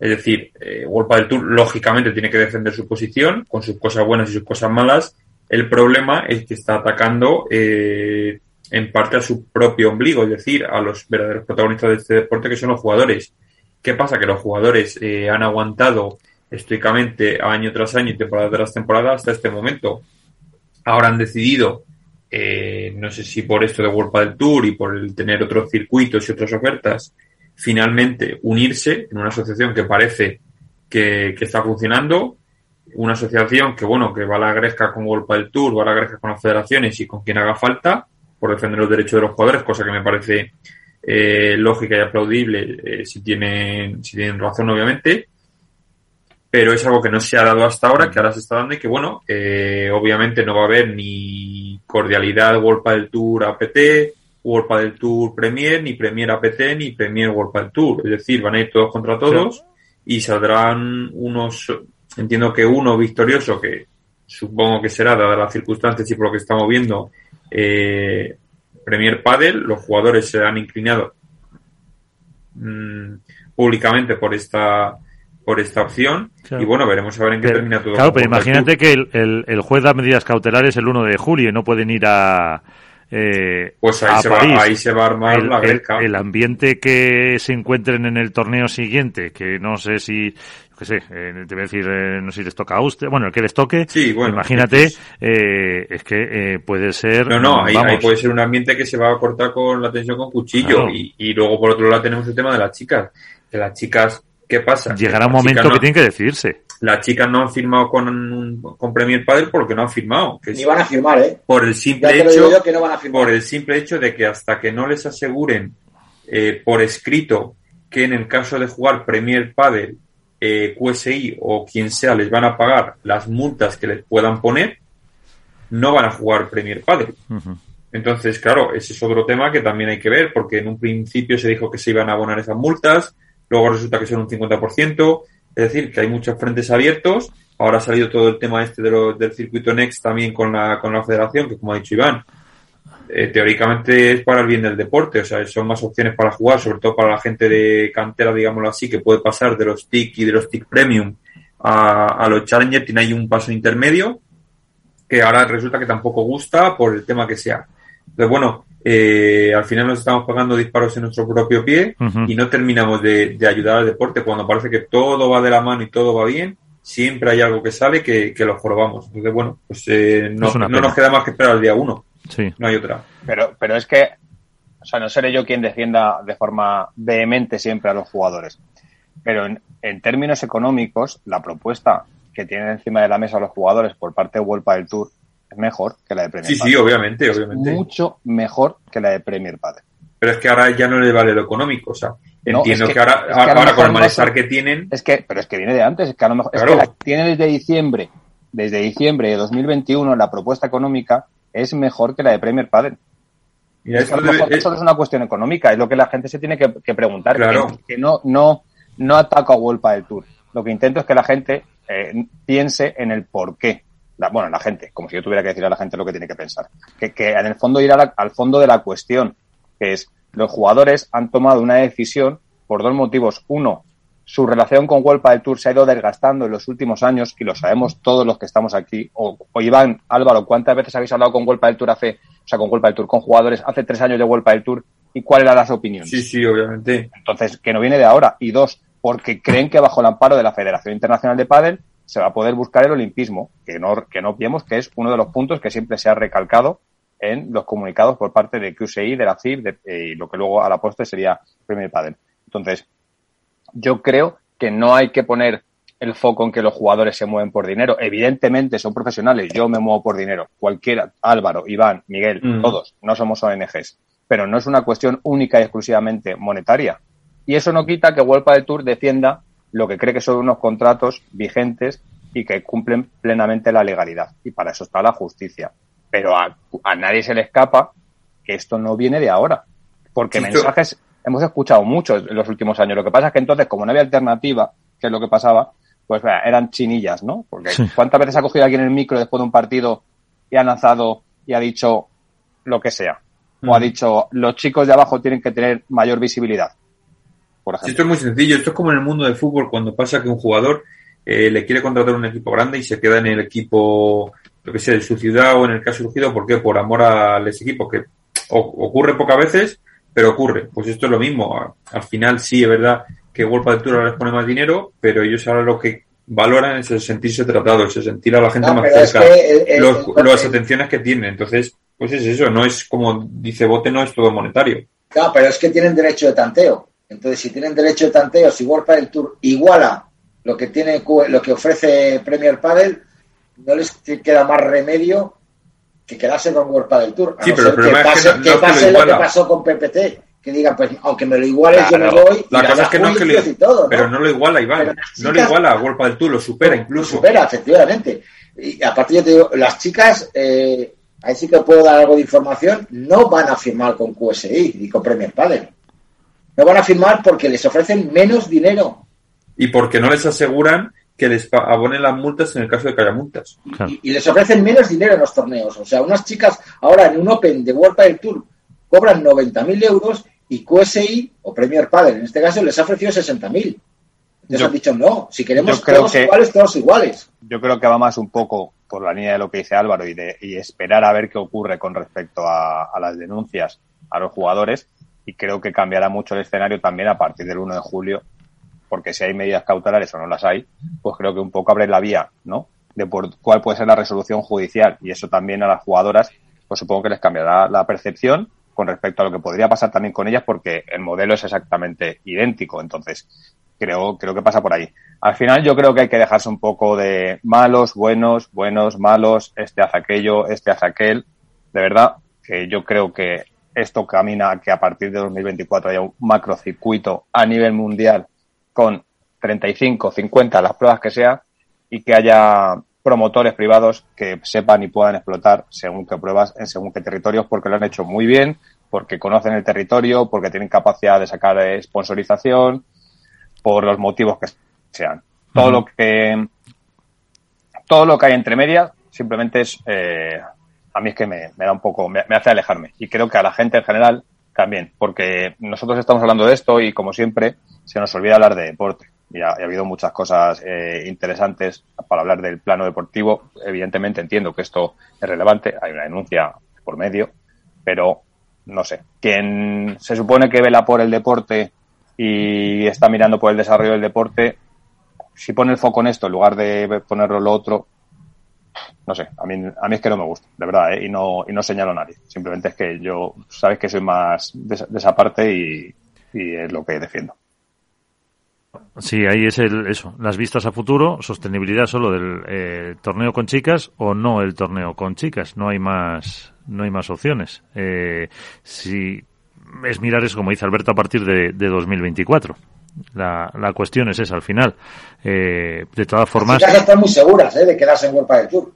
S3: Es decir, eh, del Tour lógicamente tiene que defender su posición con sus cosas buenas y sus cosas malas. El problema es que está atacando eh, en parte a su propio ombligo, es decir, a los verdaderos protagonistas de este deporte que son los jugadores. ¿Qué pasa? Que los jugadores eh, han aguantado estoicamente año tras año y temporada tras temporada hasta este momento. Ahora han decidido, eh, no sé si por esto de World del Tour y por el tener otros circuitos y otras ofertas, finalmente unirse en una asociación que parece que, que está funcionando, una asociación que, bueno, que va a la gresca con World del Tour, va a la gresca con las federaciones y con quien haga falta por defender los derechos de los jugadores, cosa que me parece eh, lógica y aplaudible eh, si, tienen, si tienen razón, obviamente. Pero es algo que no se ha dado hasta ahora, que ahora se está dando y que, bueno, eh, obviamente no va a haber ni cordialidad World del Tour APT, World del Tour Premier, ni Premier APT, ni Premier World del Tour. Es decir, van a ir todos contra todos y saldrán unos, entiendo que uno victorioso, que supongo que será, dadas las circunstancias y por lo que estamos viendo, eh, Premier Padel, los jugadores se han inclinado mm, públicamente por esta por esta opción
S1: Claro.
S3: y bueno, veremos a ver en qué
S1: Pero-
S3: termina todo.
S1: claro, pero imagínate que el, el- el juez da medidas cautelares el 1 de julio y no pueden ir a. eh,
S3: Pues ahí
S1: a
S3: se, va,
S1: París.
S3: ahí se va a armar la gresca.
S1: el ambiente que se encuentren en el torneo siguiente, que no sé si, qué sé, eh, te voy a decir, eh, no sé si les toca a usted, bueno, el que les toque,
S3: Sí, bueno,
S1: imagínate,
S3: pues-
S1: eh, es que eh, puede ser,
S3: No, no, ahí, puede ser un ambiente que se va a cortar con la tensión con cuchillo.
S1: Claro.
S3: Y, y luego, por otro lado, tenemos el tema de las chicas. De las chicas, ¿qué pasa?
S1: llegará un momento
S3: no-
S1: que tienen que decidirse.
S3: las chicas no han firmado con, con Premier Padel porque no han firmado. Que
S4: Ni van a firmar, ¿eh?
S3: Por el simple hecho,
S4: yo que no van a firmar.
S3: por el simple hecho de que hasta que no les aseguren eh, por escrito que en el caso de jugar Premier Padel, eh, QSI o quien sea les van a pagar las multas que les puedan poner, no van a jugar Premier Padel. Entonces, claro, ese es otro tema que también hay que ver, porque en un principio se dijo que se iban a abonar esas multas, luego resulta que son un 50%, es decir, que hay muchos frentes abiertos. Ahora ha salido todo el tema este de lo- del circuito Next también con la, con la federación, que como ha dicho Iván, eh, teóricamente es para el bien del deporte, o sea, son más opciones para jugar, sobre todo para la gente de cantera, digámoslo así, que puede pasar de los TIC y de los TIC Premium a, a los Challenger, tiene ahí un paso intermedio, que ahora resulta que tampoco gusta por el tema que sea. Entonces, bueno, eh, al final nos estamos pagando disparos en nuestro propio pie y no terminamos de, de ayudar al deporte. Cuando parece que todo va de la mano y todo va bien, siempre hay algo que sale que, que lo jorobamos. Entonces, bueno, pues eh, no, nos queda más que esperar al día uno.
S1: Sí.
S3: No hay otra.
S2: Pero, pero es que, o sea, no seré yo quien defienda de forma vehemente siempre a los jugadores. Pero en, en términos económicos, la propuesta que tienen encima de la mesa los jugadores por parte de World del Tour es mejor que la de Premier
S3: Sí, sí,
S2: Padel.
S3: obviamente,
S2: Es
S3: obviamente.
S2: Mucho mejor que la de Premier Padel.
S3: Pero es que ahora ya no le vale lo económico. O sea,
S2: No,
S3: entiendo
S2: es
S3: que,
S2: que-
S3: ahora,
S2: es que
S3: ahora con el
S2: no
S3: malestar que tienen,
S2: Es que, pero es que viene de antes, es que a lo mejor, es que la tiene desde diciembre, desde diciembre de 2021, la propuesta económica es mejor que la de Premier Padel.
S3: mira,
S2: Es lo
S3: debe-
S2: mejor eso es una cuestión económica, es lo que la gente se tiene que, que preguntar.
S3: Claro.
S2: Que, no, no, no ataco a Wolpa del Tour. Lo que intento es que la gente eh, piense en el por qué. La- bueno, la gente, como si yo tuviera que decir a la gente lo que tiene que pensar. Que, que en el fondo ir la- al fondo de la cuestión, que es los jugadores han tomado una decisión por dos motivos. Uno, su relación con Wolpa del Tour se ha ido desgastando en los últimos años y lo sabemos todos los que estamos aquí. O, o Iván, Álvaro, ¿cuántas veces habéis hablado con Wolpa del Tour hace, o sea, con Wolpa del Tour, con jugadores hace tres años de Wolpa del Tour y cuáles eran las opiniones?
S3: sí, sí, obviamente.
S2: Entonces, que no viene de ahora. Y dos, porque creen que bajo el amparo de la Federación Internacional de Pádel se va a poder buscar el olimpismo, que no, que no olvidemos que es uno de los puntos que siempre se ha recalcado en los comunicados por parte de QCI, de la CIF, de- eh, y lo que luego a la postre sería Premier Padel. Entonces, yo creo que no hay que poner el foco en que los jugadores se mueven por dinero. Evidentemente son profesionales, yo me muevo por dinero. Cualquiera, Álvaro, Iván, Miguel,
S3: Mm.
S2: todos, no somos ONGs. Pero no es una cuestión única y exclusivamente monetaria. Y eso no quita que World del Tour defienda lo que cree que son unos contratos vigentes y que cumplen plenamente la legalidad. Y para eso está la justicia. Pero a, a nadie se le escapa que esto no viene de ahora. Porque
S3: Sí,
S2: mensajes hemos escuchado muchos en los últimos años. Lo que pasa es que entonces, como no había alternativa, que es lo que pasaba, pues vea, eran chinillas, ¿no? Porque
S1: Sí.
S2: ¿cuántas veces ha cogido alguien el micro después de un partido y ha lanzado y ha dicho lo que sea? O ha
S3: Mm.
S2: dicho, los chicos de abajo tienen que tener mayor visibilidad. Por
S3: Sí,
S2: ejemplo.
S3: esto es muy sencillo. Esto es como en el mundo del fútbol cuando pasa que un jugador eh, le quiere contratar un equipo grande y se queda en el equipo, lo que sea, de su ciudad o en el caso surgido, ¿por qué? Por amor a ese equipo, que o- ocurre pocas veces, pero ocurre. Pues esto es lo mismo. Al final sí es verdad que Wolpa de Tour ahora les pone más dinero, pero ellos ahora lo que valoran es el sentirse tratados, el sentir a la gente
S4: No,
S3: más
S4: es
S3: cerca,
S4: que el- el-
S3: los-
S4: el-
S3: las atenciones que tiene. Entonces, pues es eso, no es como dice Bote, no es todo monetario.
S4: Claro, pero es que tienen derecho de tanteo. Entonces, si tienen derecho de tanteo, si World Padel Tour iguala lo que tiene lo que ofrece Premier Padel, no les queda más remedio que quedarse con World Padel Tour. A
S3: Sí,
S4: no
S3: pero
S4: ser que
S3: es que
S4: pase,
S3: no- que lo
S4: pase lo, que pasó con PPT, que digan, pues aunque me lo iguales yo me voy.
S3: La cosa es que no es que le-
S4: todo.
S3: Pero no lo iguala, Iván. No lo iguala a Wolpa del Tour, lo supera
S4: Lo
S3: incluso.
S4: supera, efectivamente. Y aparte yo te digo, las chicas, eh, ahí sí que puedo dar algo de información, no van a firmar con QSI y con Premier Padel. No van a firmar porque les ofrecen menos dinero.
S3: Y porque no les aseguran que les abonen las multas en el caso de que haya multas.
S1: Claro.
S4: Y, y les ofrecen menos dinero en los torneos. O sea, unas chicas ahora en un Open de World Padel Tour cobran 90.000 euros y QSI o Premier Padel en este caso les ha ofrecido 60.000. Entonces
S2: Yo-
S4: han dicho, no, si queremos
S2: yo creo
S4: todos
S2: que-
S4: iguales, todos iguales.
S2: Yo creo que va más un poco por la línea de lo que dice Álvaro y de y esperar a ver qué ocurre con respecto a, a las denuncias a los jugadores y creo que cambiará mucho el escenario también a partir del 1 de julio porque si hay medidas cautelares o no las hay, pues creo que un poco abre la vía, ¿no? De por cuál puede ser la resolución judicial y eso también a las jugadoras, pues supongo que les cambiará la percepción con respecto a lo que podría pasar también con ellas porque el modelo es exactamente idéntico. Entonces, creo, creo que pasa por ahí. Al final yo creo que hay que dejarse un poco de malos, buenos, buenos, malos, este hace aquello, este hace aquel. De verdad que yo creo que esto camina a que a partir de 2024 haya un macrocircuito a nivel mundial con 35, 50, las pruebas que sea, y que haya promotores privados que sepan y puedan explotar según qué pruebas en según qué territorios porque lo han hecho muy bien, porque conocen el territorio, porque tienen capacidad de sacar sponsorización, por los motivos que sean. Todo lo que todo lo que hay entre medias simplemente es eh, a mí es que me, da un poco me, hace alejarme. Y creo que a la gente en general también porque nosotros estamos hablando de esto y como siempre se nos olvida hablar de deporte. Y ha, habido muchas cosas eh, interesantes para hablar del plano deportivo. Evidentemente entiendo que esto es relevante hay una denuncia por medio pero no sé. Quien se supone que vela por el deporte y está mirando por el desarrollo del deporte si pone el foco en esto en lugar de ponerlo en lo otro, no sé, a mí, a mí es que no me gusta, de verdad, ¿eh? y, no, y no señalo a nadie. Simplemente es que yo, sabes que soy más de, esa parte y, es lo que defiendo.
S1: Sí, ahí es el, eso, las vistas a futuro, sostenibilidad solo del eh, torneo con chicas o no el torneo con chicas, no hay más, no hay más opciones. Eh, si es mirar eso, como dice Alberto, a partir de, de 2024. La, la cuestión es esa al final. Eh, de todas formas.
S4: Las están muy seguras ¿eh? de quedarse en World del Tour.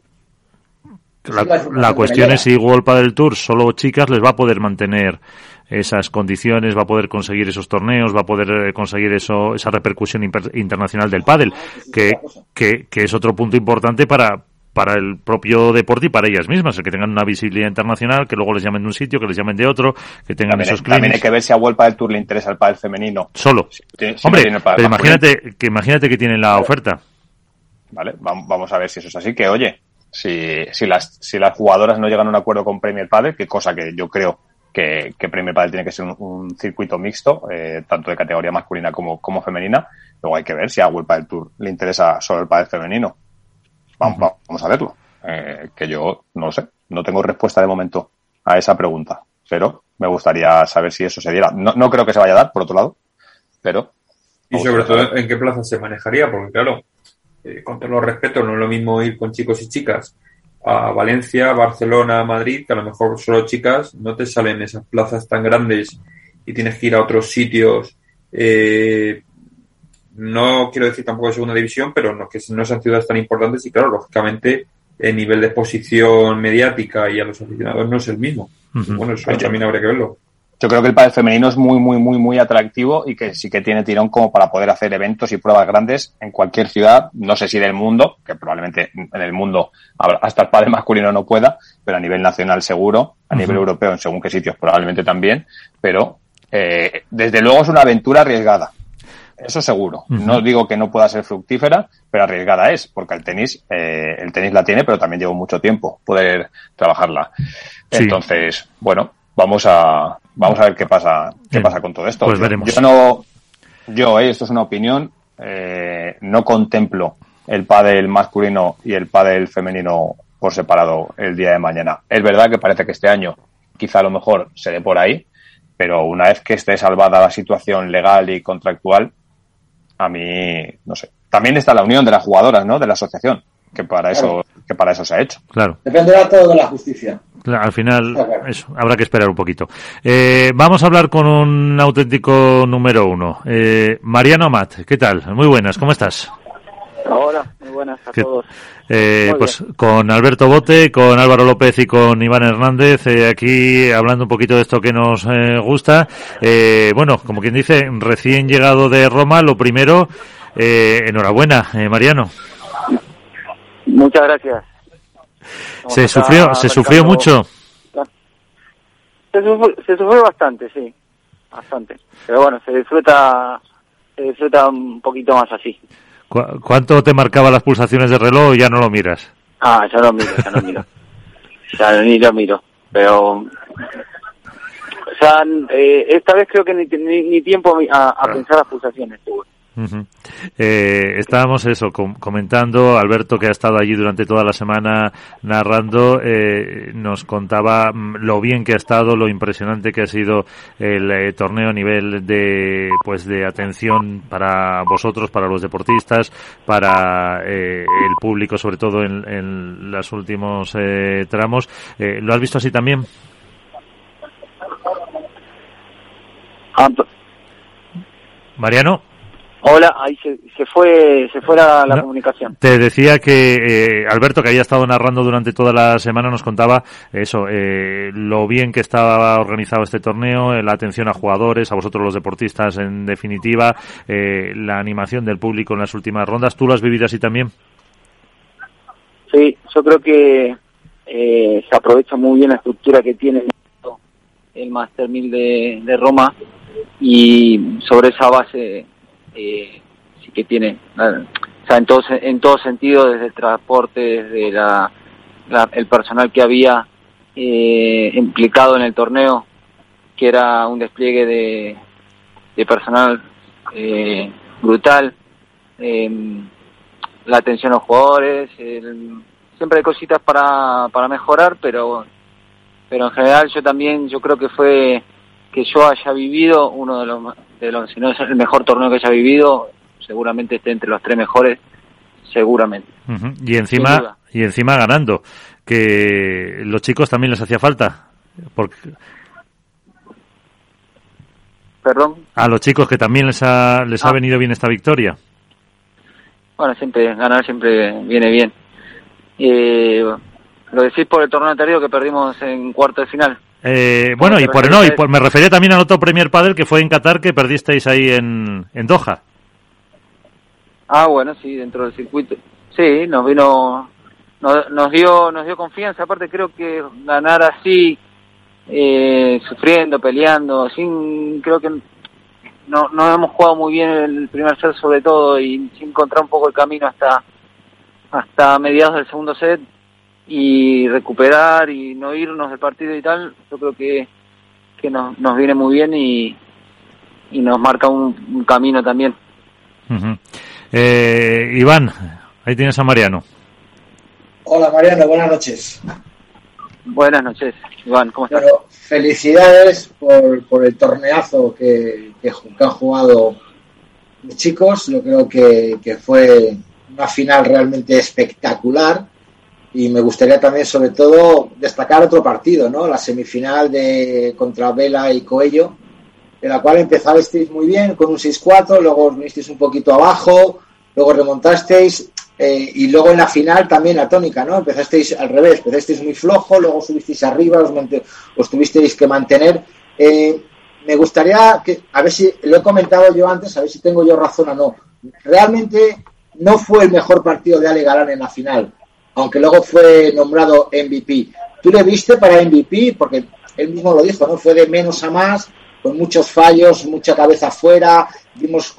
S1: La, cuestión es si World del Tour solo chicas les va a poder mantener esas condiciones, va a poder conseguir esos torneos, va a poder eh, conseguir eso, esa repercusión internacional del pádel, que, que, que es otro punto importante para, para el propio deporte y para ellas mismas, el que tengan una visibilidad internacional, que luego les llamen de un sitio, que les llamen de otro, que tengan esos clientes.
S2: También hay que ver si a Vuelta del Tour le interesa el pádel femenino.
S1: Solo. Hombre, pero imagínate que, imagínate que tienen la oferta.
S2: Vale, vamos a ver si eso es así, que oye, si, si, las, si las jugadoras no llegan a un acuerdo con Premier Padel, que cosa que yo creo que, que Premier Padel tiene que ser un, circuito mixto, eh, tanto de categoría masculina como, como femenina, luego hay que ver si a Vuelta del Tour le interesa solo el pádel femenino Vamos, a verlo. Eh, que yo no lo sé, no tengo respuesta de momento a esa pregunta, pero me gustaría saber si eso se diera. No, no creo que se vaya a dar, por otro lado, pero.
S3: Y sobre todo, ¿en qué plaza se manejaría? Porque, claro, eh, con todo los respeto, no es lo mismo ir con chicos y chicas a Valencia, Barcelona, Madrid, que a lo mejor solo chicas, no te salen esas plazas tan grandes y tienes que ir a otros sitios eh, no quiero decir tampoco de segunda división, pero no, que no sean ciudades tan importantes y claro, lógicamente el nivel de exposición mediática y a los aficionados no es el mismo. Bueno, eso también habría que verlo.
S2: Yo creo que el pádel femenino es muy, muy, muy, muy atractivo y que sí que tiene tirón como para poder hacer eventos y pruebas grandes en cualquier ciudad, no sé si del mundo, que probablemente en el mundo hasta el pádel masculino no pueda, pero a nivel nacional seguro, a nivel europeo en según qué sitios probablemente también, pero eh, desde luego es una aventura arriesgada eso seguro. No digo que no pueda ser fructífera, pero arriesgada es, porque el tenis, eh, el tenis la tiene, pero también lleva mucho tiempo poder trabajarla. Entonces, bueno, vamos a, vamos a ver qué pasa, qué pasa con todo esto.
S1: Pues veremos.
S2: Yo no, yo, eh, esto es una opinión, eh, no contemplo el pádel masculino y el pádel femenino por separado el día de mañana. Es verdad que parece que este año quizá a lo mejor se dé por ahí, pero una vez que esté salvada la situación legal y contractual, a mí, no sé. También está la unión de las jugadoras, ¿no? De la asociación, que para eso, que para eso se ha hecho.
S1: Claro.
S4: Dependerá todo de la justicia.
S1: al final, eso, habrá que esperar un poquito. Eh, vamos a hablar con un auténtico número uno. Eh, Mariano Amat, ¿qué tal? Muy buenas, ¿cómo estás?
S7: Hola, buenas a todos.
S1: Eh, pues con Alberto Bote, con Álvaro López y con Iván Hernández, eh, aquí hablando un poquito de esto que nos eh, gusta. bueno, como quien dice, recién llegado de Roma, lo primero, enhorabuena, Mariano.
S7: Muchas gracias.
S1: ¿Se sufrió, ¿se sufrió mucho?
S7: Se sufrió, se sufrió bastante, sí, bastante. Pero bueno, se disfruta, se disfruta un poquito más así.
S1: ¿Cuánto te marcaba las pulsaciones de reloj y ya no lo miras?
S7: Ah, ya no miro, ya no miro. ya ni lo miro. Pero. O sea, eh, esta vez creo que ni, ni, tiempo a, a pensar las pulsaciones
S1: eh, estábamos eso comentando Alberto que ha estado allí durante toda la semana narrando eh, nos contaba mm, lo bien que ha estado lo impresionante que ha sido el eh, torneo a nivel de pues de atención para vosotros para los deportistas para el público sobre todo en, en los últimos tramos. Lo has visto así también Mariano
S7: Hola, ahí se, fue se fue la, comunicación.
S1: Te decía que eh, Alberto, que había estado narrando durante toda la semana, nos contaba eso, eh, lo bien que estaba organizado este torneo, eh, la atención a jugadores, a vosotros los deportistas en definitiva, la animación del público en las últimas rondas. ¿Tú lo has vivido así también?
S7: Sí, yo creo que se aprovecha muy bien la estructura que tiene el Master 1000 de, de Roma y sobre esa base eh, sí que tiene, o sea, en todo, en todo sentido, desde el transporte, desde la, el personal que había eh, implicado en el torneo, que era un despliegue de, de personal eh, brutal, em, la atención a los jugadores, siempre hay cositas para, para mejorar, pero pero en general yo también yo creo que fue que yo haya vivido uno de los si no es el mejor torneo que haya vivido, seguramente esté entre los tres mejores, seguramente.
S1: Y encima y encima ganando, que los chicos también les hacía falta, porque
S7: Perdón.
S1: A los chicos que también les ha les ha ah. venido bien esta victoria.
S7: Bueno, siempre ganar siempre viene bien. Eh, lo decís por el torneo anterior que perdimos en cuarto de final.
S1: Eh, bueno, y por no, y por, me refería también al otro Premier Padel que fue en Qatar que perdisteis ahí en, en Doha.
S7: Ah, bueno, sí, dentro del circuito. Sí, nos vino, nos, dio, nos dio confianza. Aparte, creo que ganar así, eh, sufriendo, peleando, sin, creo que no, no hemos jugado muy bien el primer set sobre todo y sin encontrar un poco el camino hasta, hasta mediados del segundo set y recuperar y no irnos del partido y tal, yo creo que, que nos, nos viene muy bien y, y nos marca un, camino también.
S1: eh, Iván, ahí tienes a Mariano.
S4: Hola Mariano, buenas noches.
S7: Buenas noches, Iván, ¿cómo estás?
S4: felicidades por, por el torneazo que, que, han jugado los chicos. Yo creo que, que fue una final realmente espectacular y me gustaría también, sobre todo, destacar otro partido, ¿no? La semifinal de contra Vela y Coello, en la cual empezasteis muy bien con un 6-4, luego os vinisteis un poquito abajo, luego remontasteis eh, y luego en la final también la tónica, ¿no? Empezasteis al revés, empezasteis muy flojo, luego subisteis arriba, os, os tuvisteis que mantener. Eh, me gustaría que, a ver si lo he comentado yo antes, a ver si tengo yo razón o no. Realmente no fue el mejor partido de Ale Galán en la final aunque luego fue nombrado MVP. ¿Tú le viste para MVP? Porque él mismo lo dijo, ¿no? Fue de menos a más, con muchos fallos, mucha cabeza afuera, vimos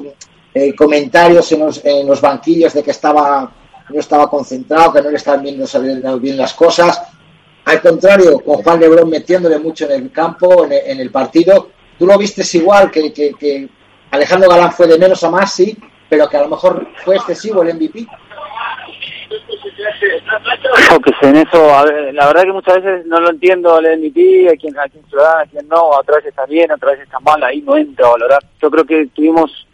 S4: eh, comentarios en los, en los, banquillos de que estaba no estaba concentrado, que no le estaban viendo bien las cosas. Al contrario, con Juan Lebrón metiéndole mucho en el campo, en el, partido, ¿tú lo vistes igual que, que, que Alejandro Galán fue de menos a más, sí, pero que a lo mejor fue excesivo el MVP?
S7: Que sé, en eso, la verdad que muchas veces no lo entiendo el MVP, a quién, a quién se da, a quién no, otra vez está bien, otra vez está mal, ahí no entra a valorar. Yo creo que tuvimos,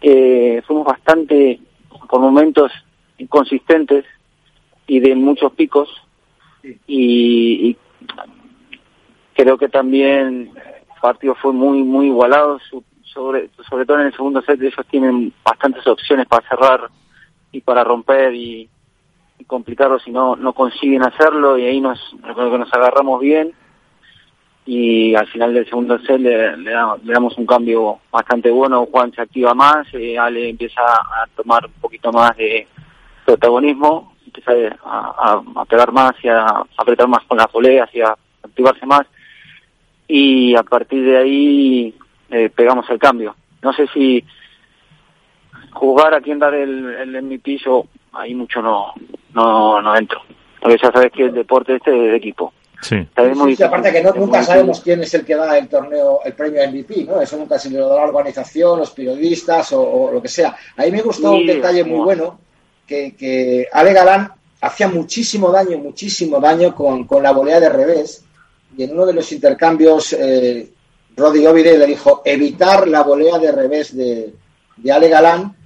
S7: eh, fuimos bastante, por momentos, inconsistentes y de muchos picos, y, creo que también el partido fue muy, muy igualado, sobre, sobre todo en el segundo set ellos tienen bastantes opciones para cerrar y para romper y y complicarlo si no no consiguen hacerlo y ahí nos recuerdo que nos agarramos bien y al final del segundo set le, le, damos, un cambio bastante bueno, Juan se activa más, eh, Ale empieza a tomar un poquito más de protagonismo, empieza a, a, pegar más y a, apretar más con las poleas y a activarse más y a partir de ahí eh, pegamos el cambio. No sé si jugar a quién dar el, el MVP, yo ahí mucho no, no, no entro. Porque ya sabes que el deporte este es de equipo.
S1: Sí.
S4: aparte que nunca sabemos quién es el que da el torneo, el premio MVP, ¿no? Eso nunca se lo da la organización, los periodistas o, lo que sea. A mí me gustó un detalle muy bueno, que, que Ale Galán hacía muchísimo daño, muchísimo daño con, con la volea de revés. Y en uno de los intercambios, eh, Roddy Ovide le dijo evitar la volea de revés de, de Ale Galán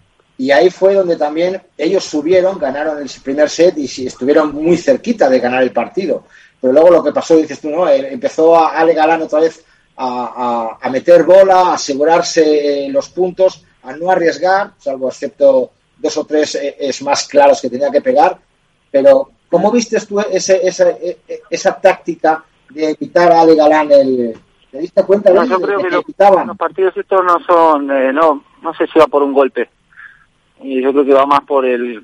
S4: y ahí fue donde también ellos subieron, ganaron el primer set y estuvieron muy cerquita de ganar el partido. Pero luego lo que pasó, dices tú, ¿no? Eh, empezó a Ale Galán otra vez a, meter bola, a asegurarse los puntos, a no arriesgar, salvo excepto dos o tres eh, es más claros que tenía que pegar. Pero, ¿cómo viste tú ese, esa, esa táctica de evitar a Ale Galán el, ¿Te diste cuenta
S7: no, yo creo que, los, partidos estos no son, eh, no, no sé si va por un golpe y yo creo que va más por el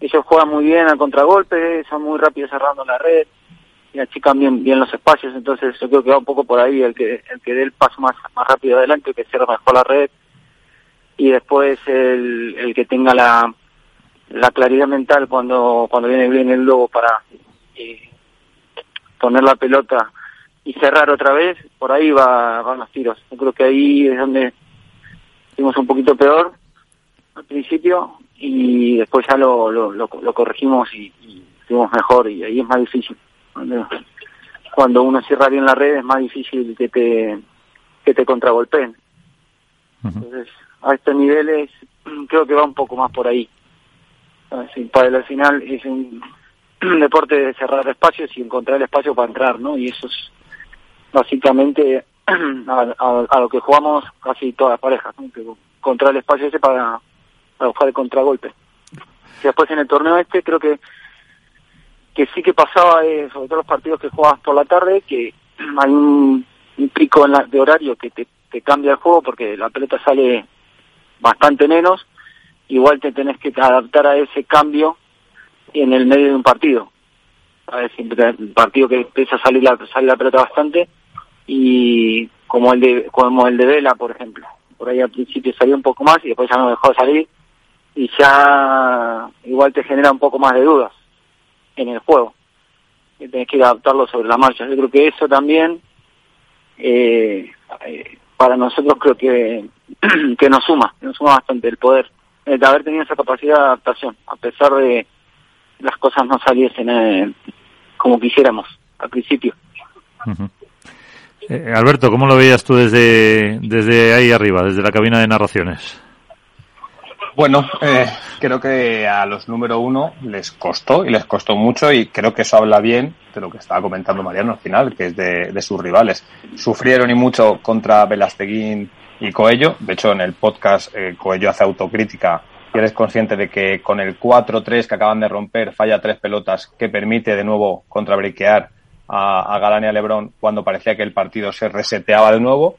S7: ellos juegan muy bien al contragolpe son muy rápidos cerrando la red y achican bien bien los espacios entonces yo creo que va un poco por ahí el que el que dé el paso más más rápido adelante el que cierre mejor la red y después el, el que tenga la la claridad mental cuando cuando viene bien el lobo para poner la pelota y cerrar otra vez por ahí va van los tiros. Yo creo que ahí es donde fuimos un poquito peor al principio y después ya lo, lo, lo, corregimos y, y, fuimos mejor y ahí es más difícil. Cuando, uno cierra bien la red es más difícil que te, que te contragolpeen. Entonces, a estos niveles (clears throat) creo que va un poco más por ahí. Para el final es (clears throat) un, deporte de cerrar espacios y encontrar el espacio para entrar, ¿no? Y eso es básicamente (clears throat) a, lo que jugamos casi todas las parejas, ¿no? encontrar el espacio ese para a buscar el contragolpe. Y después en el torneo este creo que que sí que pasaba, eh, sobre todo los partidos que jugabas por la tarde, que (clears throat) hay un, pico en la, de horario que te, cambia el juego porque la pelota sale bastante menos, igual te tenés que adaptar a ese cambio en el medio de un partido. Un partido que empieza a salir la, salir la pelota bastante y como el de como el de Vela, por ejemplo. Por ahí al principio salió un poco más y después ya no dejó de salir y ya igual te genera un poco más de dudas en el juego. Y tenés que adaptarlo sobre la marcha. Yo creo que eso también, eh, eh para nosotros creo que, (clears throat) que nos suma, nos suma bastante el poder de haber tenido esa capacidad de adaptación, a pesar de las cosas no saliesen eh, como quisiéramos al principio.
S1: Eh, Alberto, ¿cómo lo veías tú desde, desde ahí arriba, desde la cabina de narraciones?
S2: Bueno, eh, creo que a los número uno les costó y les costó mucho y creo que eso habla bien de lo que estaba comentando Mariano al final, que es de, sus rivales. Sufrieron y mucho contra Velasteguín y Coello. De hecho, en el podcast eh, Coello hace autocrítica y eres consciente de que con el 4-3 que acaban de romper falla tres pelotas que permite de nuevo contrabriquear a, a Galán y a Lebron cuando parecía que el partido se reseteaba de nuevo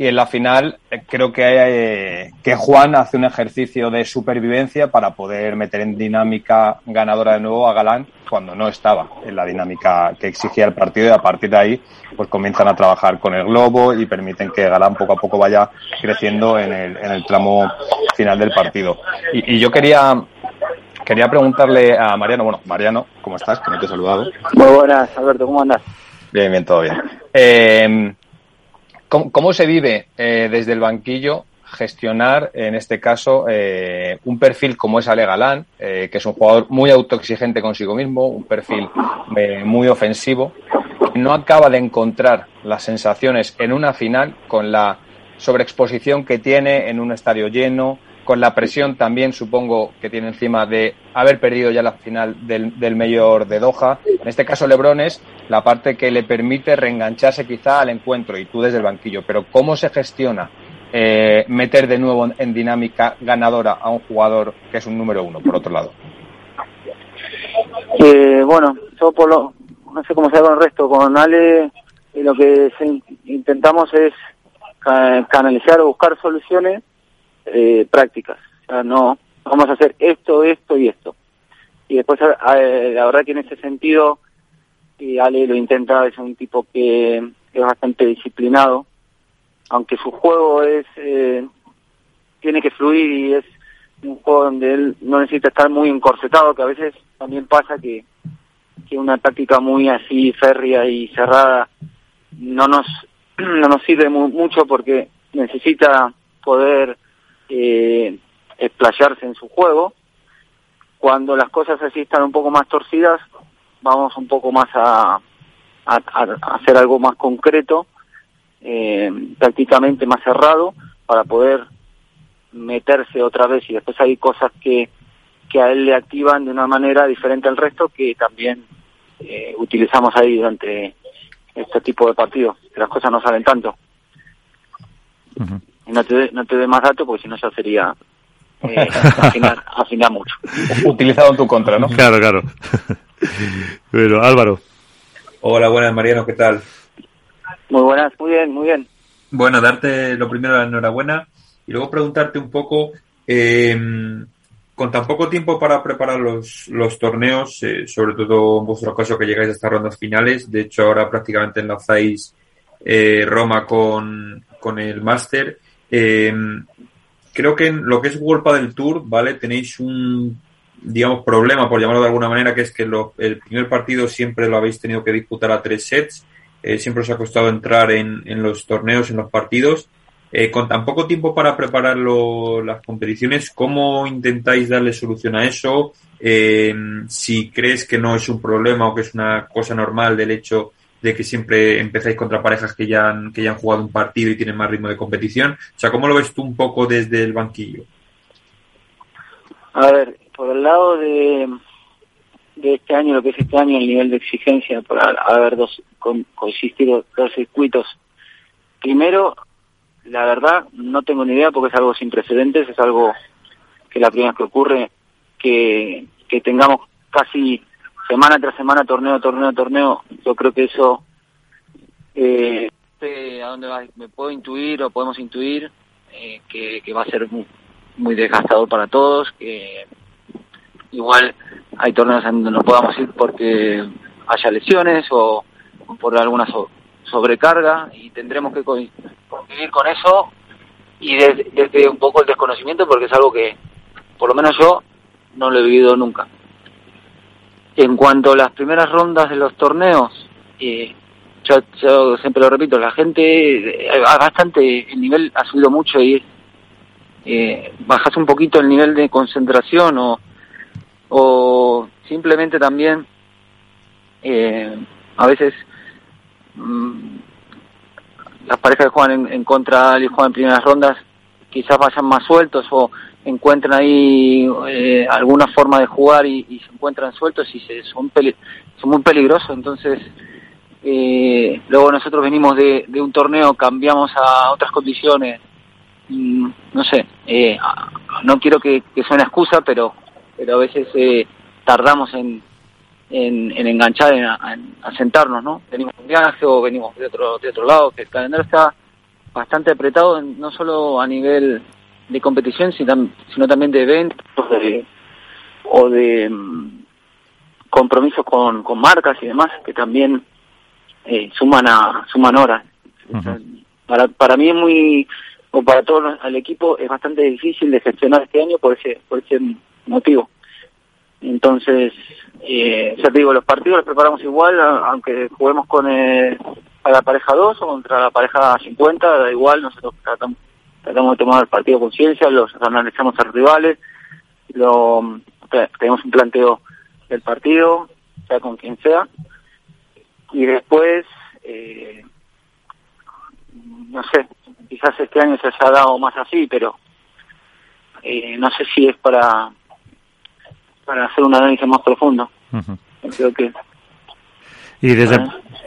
S2: y en la final eh, creo que, eh, que Juan hace un ejercicio de supervivencia para poder meter en dinámica ganadora de nuevo a Galán cuando no estaba en la dinámica que exigía el partido y a partir de ahí pues comienzan a trabajar con el globo y permiten que Galán poco a poco vaya creciendo en el, en el tramo final del partido. Y, yo quería quería preguntarle a Mariano, bueno, Mariano, ¿cómo estás? Que no te he saludado.
S7: Muy buenas, Alberto, ¿cómo andas?
S2: Bien, bien, todo bien. Eh, ¿Cómo, se vive eh, desde el banquillo gestionar, en este caso, eh, un perfil como es Ale Galán, eh, que es un jugador muy autoexigente consigo mismo, un perfil muy ofensivo, no acaba de encontrar las sensaciones en una final con la sobreexposición que tiene en un estadio lleno, con la presión también supongo que tiene encima de haber perdido ya la final del, del mayor de Doha. En este caso Lebron es la parte que le permite reengancharse quizá al encuentro y tú desde el banquillo. Pero ¿cómo se gestiona eh, meter de nuevo en dinámica ganadora a un jugador que es un número uno, por otro lado?
S7: Eh, bueno, yo por lo, no sé cómo se con el resto, con Ale eh, lo que intentamos es canalizar o buscar soluciones eh, prácticas. O sea, no, vamos a hacer esto, esto y esto. Y después, la verdad que en ese sentido, Ale lo intenta, es un tipo que, es bastante disciplinado, aunque su juego es eh, tiene que fluir y es un juego donde él no necesita estar muy encorsetado, que a veces también pasa que, que una táctica muy así férrea y cerrada no nos (clears throat) no nos sirve mucho porque necesita poder eh, explayarse en su juego. Cuando las cosas así están un poco más torcidas, vamos un poco más a, a, hacer algo más concreto, eh, prácticamente más cerrado, para poder meterse otra vez y después hay cosas que, que a él le activan de una manera diferente al resto que también eh, utilizamos ahí durante este tipo de partidos, las cosas no salen tanto. Y no te, no te doy más datos porque si no ya sería (laughs) eh, afinar, mucho.
S2: Utilizado en tu contra, ¿no?
S1: Claro, claro. (laughs) Pero Álvaro.
S3: Hola, buenas Mariano, ¿qué tal?
S7: Muy buenas, muy bien, muy bien.
S3: Bueno, darte lo primero la enhorabuena y luego preguntarte un poco, eh, con tan poco tiempo para preparar los, los torneos, eh, sobre todo en vuestro caso que llegáis a estas rondas finales, de hecho ahora prácticamente enlazáis eh, Roma con, con el Máster. Eh, creo que en lo que es World del Tour, ¿vale? Tenéis un, digamos, problema, por llamarlo de alguna manera, que es que lo, el primer partido siempre lo habéis tenido que disputar a tres sets. siempre os ha costado entrar en, en los torneos, en los partidos. Eh, con tan poco tiempo para preparar las competiciones, ¿cómo intentáis darle solución a eso? Eh, si crees que no es un problema o que es una cosa normal del hecho de que siempre empezáis contra parejas que ya han, que ya han jugado un partido y tienen más ritmo de competición. O sea, ¿cómo lo ves tú un poco desde el banquillo?
S7: A ver, por el lado de, de este año, lo que es este año, el nivel de exigencia por haber dos, coexistido dos circuitos. Primero, la verdad no tengo ni idea porque es algo sin precedentes, es algo que la primera vez que ocurre, que, que tengamos casi semana tras semana, torneo, torneo, torneo, yo creo que eso, eh, a dónde va, me puedo intuir o podemos intuir eh, que, va a ser muy, muy desgastador para todos, que igual hay torneos en donde no podamos ir porque haya lesiones o, por alguna sobrecarga y tendremos que convivir con eso y desde, un poco el desconocimiento porque es algo que por lo menos yo no lo he vivido nunca. En cuanto a las primeras rondas de los torneos, eh, yo, siempre lo repito, la gente eh, bastante, el nivel ha subido mucho y eh, bajas un poquito el nivel de concentración o, o simplemente también eh, a veces Mm, las parejas que juegan en, contra y juegan en primeras rondas quizás vayan más sueltos o encuentran ahí eh, alguna forma de jugar y, se encuentran sueltos y se, son, son muy peligrosos. Entonces, eh, luego nosotros venimos de, un torneo, cambiamos a otras condiciones. Mm, no sé, eh, no quiero que, que suene excusa, pero, pero a veces tardamos en, en, en enganchar, en, en, sentarnos, ¿no? Venimos de un viaje o venimos de otro, de otro lado, que el calendario está bastante apretado, no solo a nivel de competición, sino, también de eventos o de mm, compromisos con, con marcas y demás, que también eh, suman a suman horas. para, para mí es muy, o para todo el equipo, es bastante difícil de gestionar este año por ese, por ese motivo. Entonces, eh, ya te digo, los partidos los preparamos igual, aunque juguemos con eh, a la pareja 2 o contra la pareja 50, da igual, nosotros tratamos, tratamos de tomar el partido con ciencia, los analizamos a los rivales, lo, tenemos un planteo del partido, sea con quien sea, y después, eh, no sé, quizás este año se haya dado más así, pero eh, no sé si es para para hacer un análisis más profundo. Creo que
S1: y desde,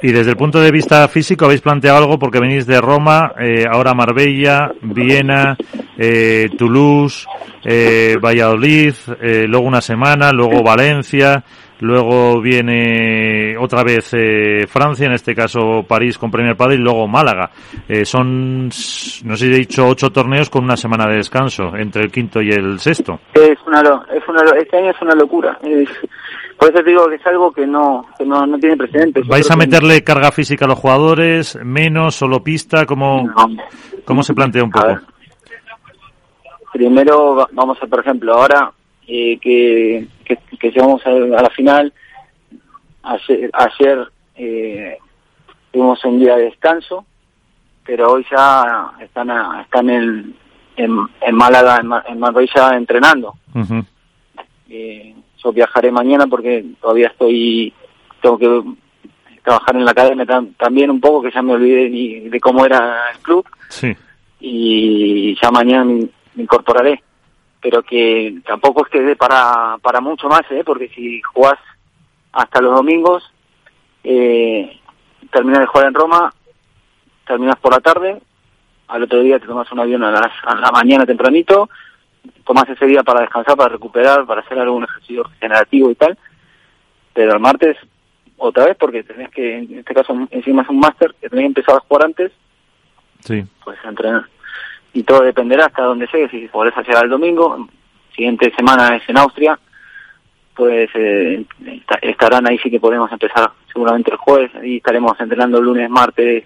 S1: y desde el punto de vista físico, ¿habéis planteado algo? Porque venís de Roma, eh, ahora Marbella, Viena, eh, Toulouse, eh, Valladolid, eh, luego una semana, luego Valencia, luego viene otra vez eh, Francia, en este caso París con Premier Padre y luego Málaga. Eh, son, no sé si he dicho, ocho torneos con una semana de descanso entre el quinto y el sexto.
S7: Es una, es una, este año es una locura. Por eso te digo que es algo que no, que no, no tiene precedentes.
S1: ¿Vais a meterle carga física a los jugadores? ¿Menos? ¿Solo pista? ¿Cómo, ¿cómo se plantea un poco?
S7: Primero vamos a, por ejemplo, ahora eh, que, que, llegamos a, la final, ayer, ayer eh, tuvimos un día de descanso, pero hoy ya están, a- están en, en, en Málaga, en, Ma- en Marbella entrenando. Eh, yo viajaré mañana porque todavía estoy, tengo que trabajar en la academia tam- también un poco, que ya me olvidé ni de cómo era el club
S1: Sí.
S7: y ya mañana me, me incorporaré. Pero que tampoco es que dé para, para mucho más, ¿eh? porque si jugás hasta los domingos, eh, terminas de jugar en Roma, terminas por la tarde, al otro día te tomas un avión a, las, a la mañana tempranito, tomas ese día para descansar, para recuperar, para hacer algún ejercicio regenerativo y tal, pero el martes otra vez porque tenés que, en este caso encima es un máster, que tenés que empezar a jugar antes,
S1: Sí.
S7: pues a entrenar. Y todo dependerá hasta dónde llegues, si podés llegar el domingo, siguiente semana es en Austria, pues eh, esta- estarán ahí sí que podemos empezar seguramente el jueves y estaremos entrenando el lunes, martes,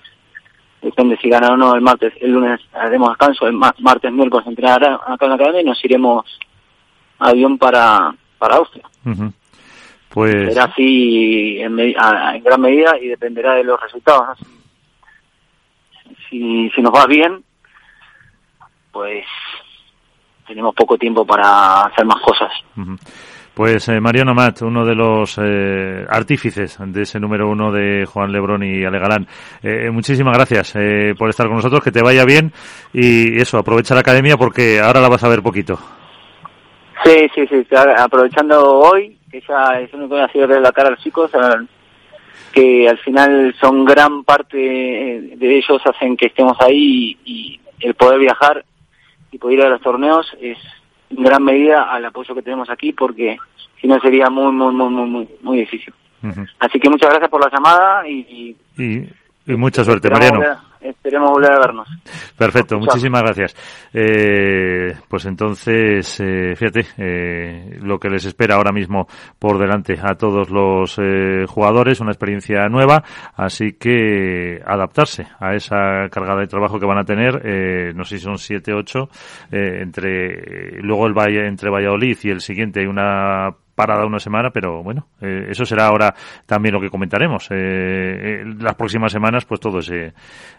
S7: depende si ganan o no el martes, el lunes haremos descanso, el ma- martes, miércoles entrenará acá en la academia y nos iremos a avión para, para Austria.
S1: Pues
S7: Será así en, en gran medida y dependerá de los resultados. ¿no? Si, si nos va bien, pues tenemos poco tiempo para hacer más cosas.
S1: Pues eh, Mariano Mat, uno de los eh, artífices de ese número uno de Juan Lebrón y Ale Galán. Eh, muchísimas gracias eh, por estar con nosotros, que te vaya bien y eso, aprovecha la academia porque ahora la vas a ver poquito.
S7: Sí, sí, sí, aprovechando hoy, que ya es único que ha sido ver la cara a los chicos, que al final son gran parte eh, de ellos hacen que estemos ahí y el poder viajar y poder ir a los torneos es en gran medida al apoyo que tenemos aquí porque si no sería muy, muy, muy, muy, muy, muy difícil. Así que muchas gracias por la llamada y, y
S1: mucha suerte, Mariano.
S7: Esperemos volver a vernos.
S1: Perfecto, muchísimas gracias. Eh, pues entonces, eh, fíjate, eh, lo que les espera ahora mismo por delante a todos los eh, jugadores, una experiencia nueva, así que adaptarse a esa carga de trabajo que van a tener, eh, no sé si son siete, ocho, eh, entre, luego el Valle, entre Valladolid y el siguiente hay una parada una semana, pero bueno, eh, eso será ahora también lo que comentaremos. Eh, eh, las próximas semanas, pues todo ese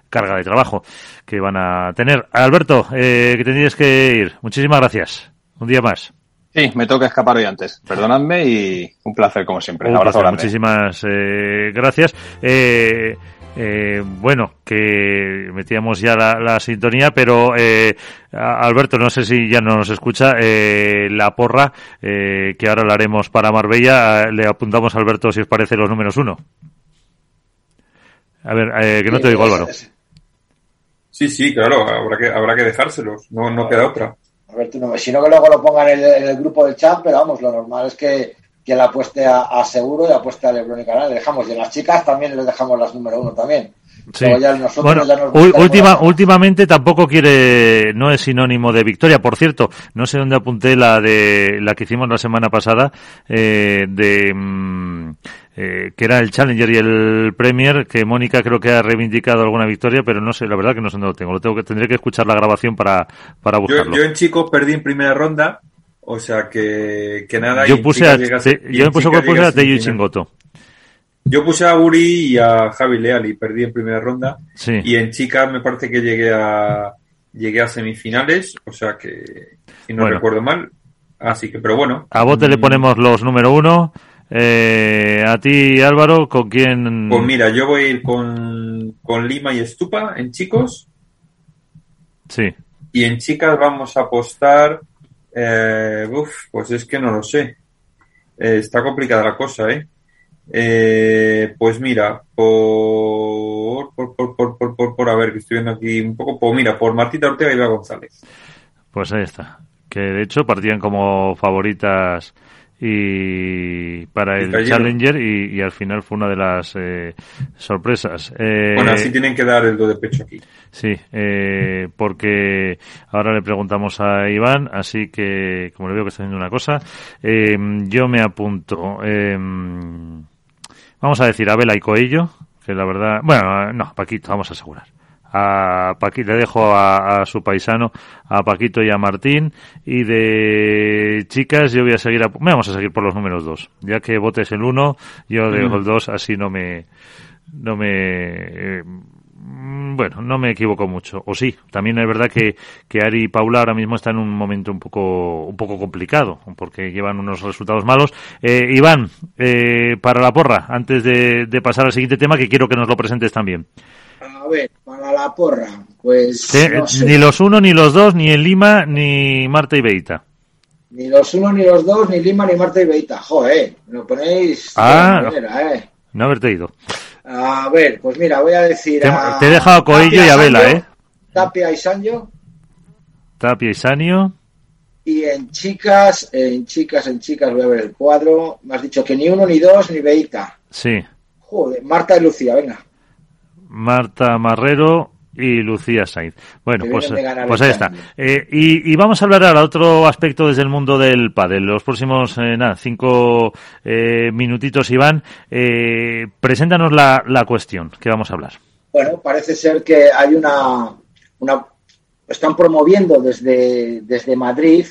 S1: carga de trabajo que van a tener. Alberto, eh, que tendrías que ir. Muchísimas gracias. Un día más.
S2: Sí, me toca escapar hoy antes. Perdonadme y un placer como siempre.
S1: Un
S2: Un abrazo
S1: placer. Muchísimas eh, gracias. Eh, eh, bueno, que metíamos ya la, la sintonía, pero eh, Alberto, no sé si ya no nos escucha, eh, la porra, eh, que ahora la haremos para Marbella, eh, le apuntamos a Alberto si os parece los números uno. A ver, eh, que no te digo Álvaro.
S3: Sí, sí, claro, habrá que, habrá que dejárselos, no, no queda otra.
S4: A ver, tú no, si no que luego lo pongan en el, en el grupo del chat, pero vamos, lo normal es que, que la apueste a, a seguro y apueste a Lebron y Canal. Le dejamos, y en las chicas también les dejamos las número uno también.
S1: Sí.
S4: Luego ya nosotros
S1: Bueno,
S4: ya nos
S1: ul-
S4: buscaremos
S1: última, últimamente tampoco quiere, no es sinónimo de victoria. Por cierto, no sé dónde apunté la de la que hicimos la semana pasada eh, de mm, eh, que era el Challenger y el Premier, que Mónica creo que ha reivindicado alguna victoria, pero no sé, la verdad que no sé dónde lo tengo. Lo tengo que tendré que escuchar la grabación para para
S3: Yo,
S1: buscarlo.
S3: yo en chicos perdí en primera ronda, o sea que, que nada.
S1: Yo puse a,
S3: llegas-
S1: te- yo me puse, puse a
S3: semifinal.
S1: Chingoto.
S3: Yo puse a Uri y a Javi Leal y perdí en primera ronda.
S1: Sí.
S3: Y en chicas me parece que llegué a llegué a semifinales, o sea que si no
S1: Bueno.
S3: recuerdo mal. Así que, pero bueno.
S1: A Bote le
S3: Mm,
S1: ponemos los número uno. Eh, a ti, Álvaro, ¿con quién?
S3: Pues mira, yo voy a ir con, con Lima y Estupa en chicos.
S1: Sí.
S3: Y en chicas vamos a apostar. Eh, uf, pues es que no lo sé. Eh, está complicada la cosa, ¿eh? Eh, pues mira, por, por, por, por, por, por, por, a ver, que estoy viendo aquí un poco, pues mira, por Martita Ortega y Eva González.
S1: Pues ahí está. Que de hecho partían como favoritas y para el. Challenger y, y al final fue una de las eh, sorpresas. Eh,
S3: Bueno, así tienen que dar el do de pecho aquí.
S1: Sí, eh, porque ahora le preguntamos a Iván, así que como le veo que está haciendo una cosa, eh, yo me apunto. eh, vamos a decir Abela y Coello, que la verdad, bueno, no, Paquito, vamos a asegurar. A Paquito, le dejo a, su paisano, a Paquito y a Martín. Y de chicas, yo voy a seguir, a, vamos a seguir por los números dos. Ya que votes el uno, yo dejo el dos, así no me, no me, eh, bueno, no me equivoco mucho. O sí, también es verdad que, que Ari y Paula ahora mismo están en un momento un poco, un poco complicado, porque llevan unos resultados malos. Eh, Iván, eh, para la porra, antes de, de pasar al siguiente tema, que quiero que nos lo presentes también.
S4: A ver, para la porra, pues.
S1: Ni los uno, ni los dos, ni en Lima, ni Marta y Beita.
S4: Ni los uno, ni los dos, ni Lima, ni Marta y Beita. Joder, me lo ponéis.
S1: Ah, no. Eh. no haberte ido.
S4: A ver, pues mira, voy a decir.
S1: Te, a... te he dejado Coello y a Vela, ¿eh?
S4: Tapia y Sancho.
S1: Tapia y Sanio.
S4: Y en chicas, en chicas, en chicas, voy a ver el cuadro. Me has dicho que ni uno, ni dos, ni Beita.
S1: Sí.
S4: Joder, Marta y Lucía, venga.
S1: Marta Marrero y Lucía Sainz. Bueno, pues, pues ahí está. Eh, y, vamos a hablar ahora otro aspecto desde el mundo del pádel. Los próximos, eh, nada, cinco eh, minutitos, Iván. Preséntanos la, la cuestión que vamos a hablar.
S4: Bueno, parece ser que hay una, una están promoviendo desde, desde Madrid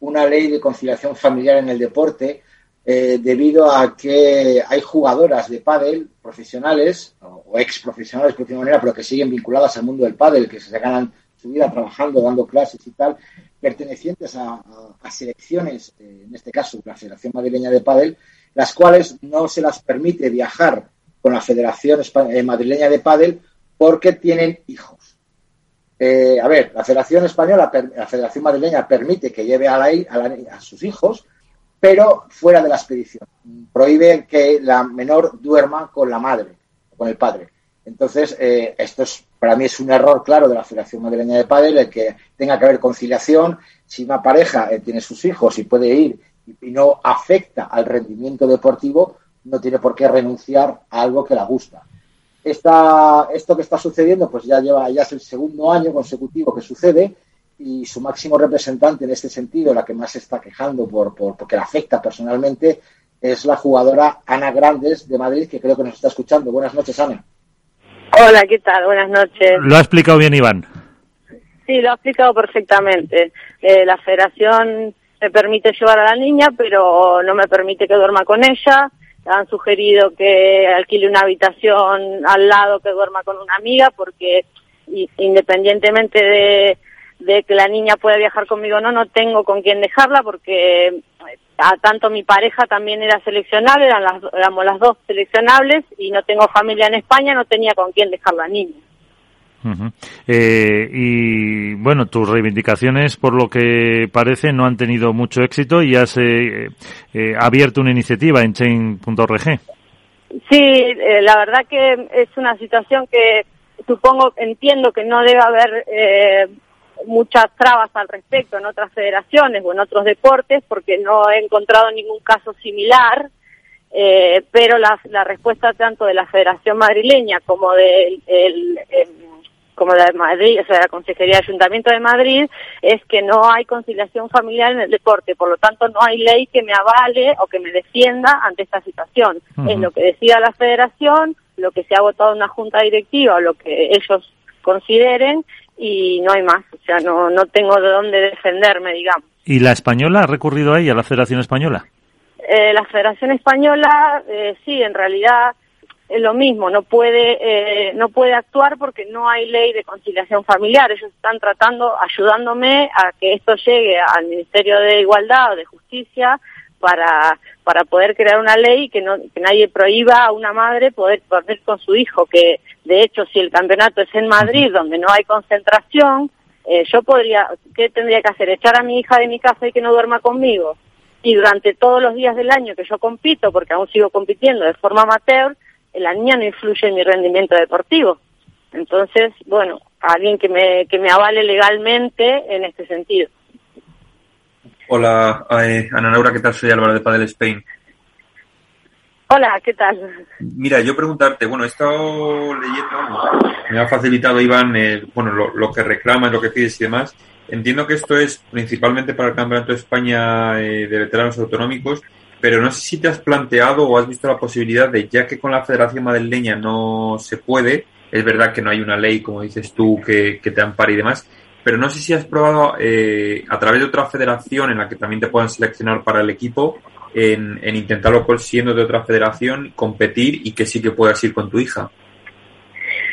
S4: una ley de conciliación familiar en el deporte eh, debido a que hay jugadoras de pádel profesionales o ex profesionales, por manera, pero que siguen vinculadas al mundo del pádel, que se ganan su vida trabajando, dando clases y tal, pertenecientes a, selecciones, eh, en este caso la Federación Madrileña de Pádel, las cuales no se las permite viajar con la Federación eh, Madrileña de Pádel porque tienen hijos. a ver, la Federación Española, la Federación Madrileña permite que lleve a, a sus hijos, pero fuera de la expedición. Prohíbe que la menor duerma con la madre, con el padre. Entonces, eh, esto es, para mí es un error claro de la Federación Madrileña de Padres, el que tenga que haber conciliación. Si una pareja eh, tiene sus hijos y puede ir y, no afecta al rendimiento deportivo, no tiene por qué renunciar a algo que la gusta. Esta, esto que está sucediendo, pues ya lleva, ya es el segundo año consecutivo que sucede y su máximo representante en este sentido, la que más se está quejando por, por, porque la afecta personalmente, es la jugadora Ana Grandes de Madrid, que creo que nos está escuchando. Buenas noches, Ana.
S8: Hola, ¿qué tal? Buenas noches.
S1: Lo ha explicado bien Iván.
S8: Sí, lo ha explicado perfectamente. Eh, la federación me permite llevar a la niña, pero no me permite que duerma con ella. Han sugerido que alquile una habitación al lado, que duerma con una amiga, porque independientemente de de que la niña pueda viajar conmigo o no, no tengo con quién dejarla porque eh, a tanto mi pareja también era seleccionable, eran las, éramos las dos seleccionables y no tengo familia en España, no tenía con quién dejar la niña.
S1: eh, y bueno, tus reivindicaciones, por lo que parece, no han tenido mucho éxito y has eh, eh abierto una iniciativa en chain.org.
S8: Sí, eh, la verdad que es una situación que supongo, entiendo que no debe haber eh, muchas trabas al respecto en otras federaciones o en otros deportes porque no he encontrado ningún caso similar, eh, pero la, la, respuesta tanto de la Federación Madrileña como de, el, como de Madrid, o sea, la Consejería de Ayuntamiento de Madrid, es que no hay conciliación familiar en el deporte, por lo tanto no hay ley que me avale o que me defienda ante esta situación. Es lo que decida la Federación, lo que se ha votado en una junta directiva o lo que ellos consideren y no hay más, o sea, no, no tengo de dónde defenderme, digamos.
S1: ¿Y la española ha recurrido ahí, a la Federación Española?
S8: Eh, la Federación Española, eh, sí, en realidad es lo mismo, no puede, eh, no puede actuar porque no hay ley de conciliación familiar. Ellos están tratando, ayudándome a que esto llegue al Ministerio de Igualdad o de Justicia para, para poder crear una ley que, no, que nadie prohíba a una madre poder dormir con su hijo, que de hecho si el campeonato es en Madrid, donde no hay concentración, eh, yo podría, ¿qué tendría que hacer? ¿Echar a mi hija de mi casa y que no duerma conmigo? Y durante todos los días del año que yo compito, porque aún sigo compitiendo de forma amateur, la niña no influye en mi rendimiento deportivo. Entonces, bueno, alguien que me, que me avale legalmente en este sentido.
S3: Hola, eh, Ana Laura, ¿qué tal? Soy Álvaro de Padel Spain.
S8: Hola, ¿qué tal?
S3: Mira, yo preguntarte, bueno, he estado leyendo, me ha facilitado Iván, eh, bueno, lo, que reclama, lo que pides y demás. Entiendo que esto es principalmente para el Campeonato de España eh, de Veteranos Autonómicos, pero no sé si te has planteado o has visto la posibilidad de, ya que con la Federación Madrileña no se puede, Es verdad que no hay una ley, como dices tú, que, que te ampare y demás, pero no sé si has probado eh, a través de otra federación en la que también te puedan seleccionar para el equipo, en, en intentarlo siendo de otra federación, competir y que sí que puedas ir con tu hija.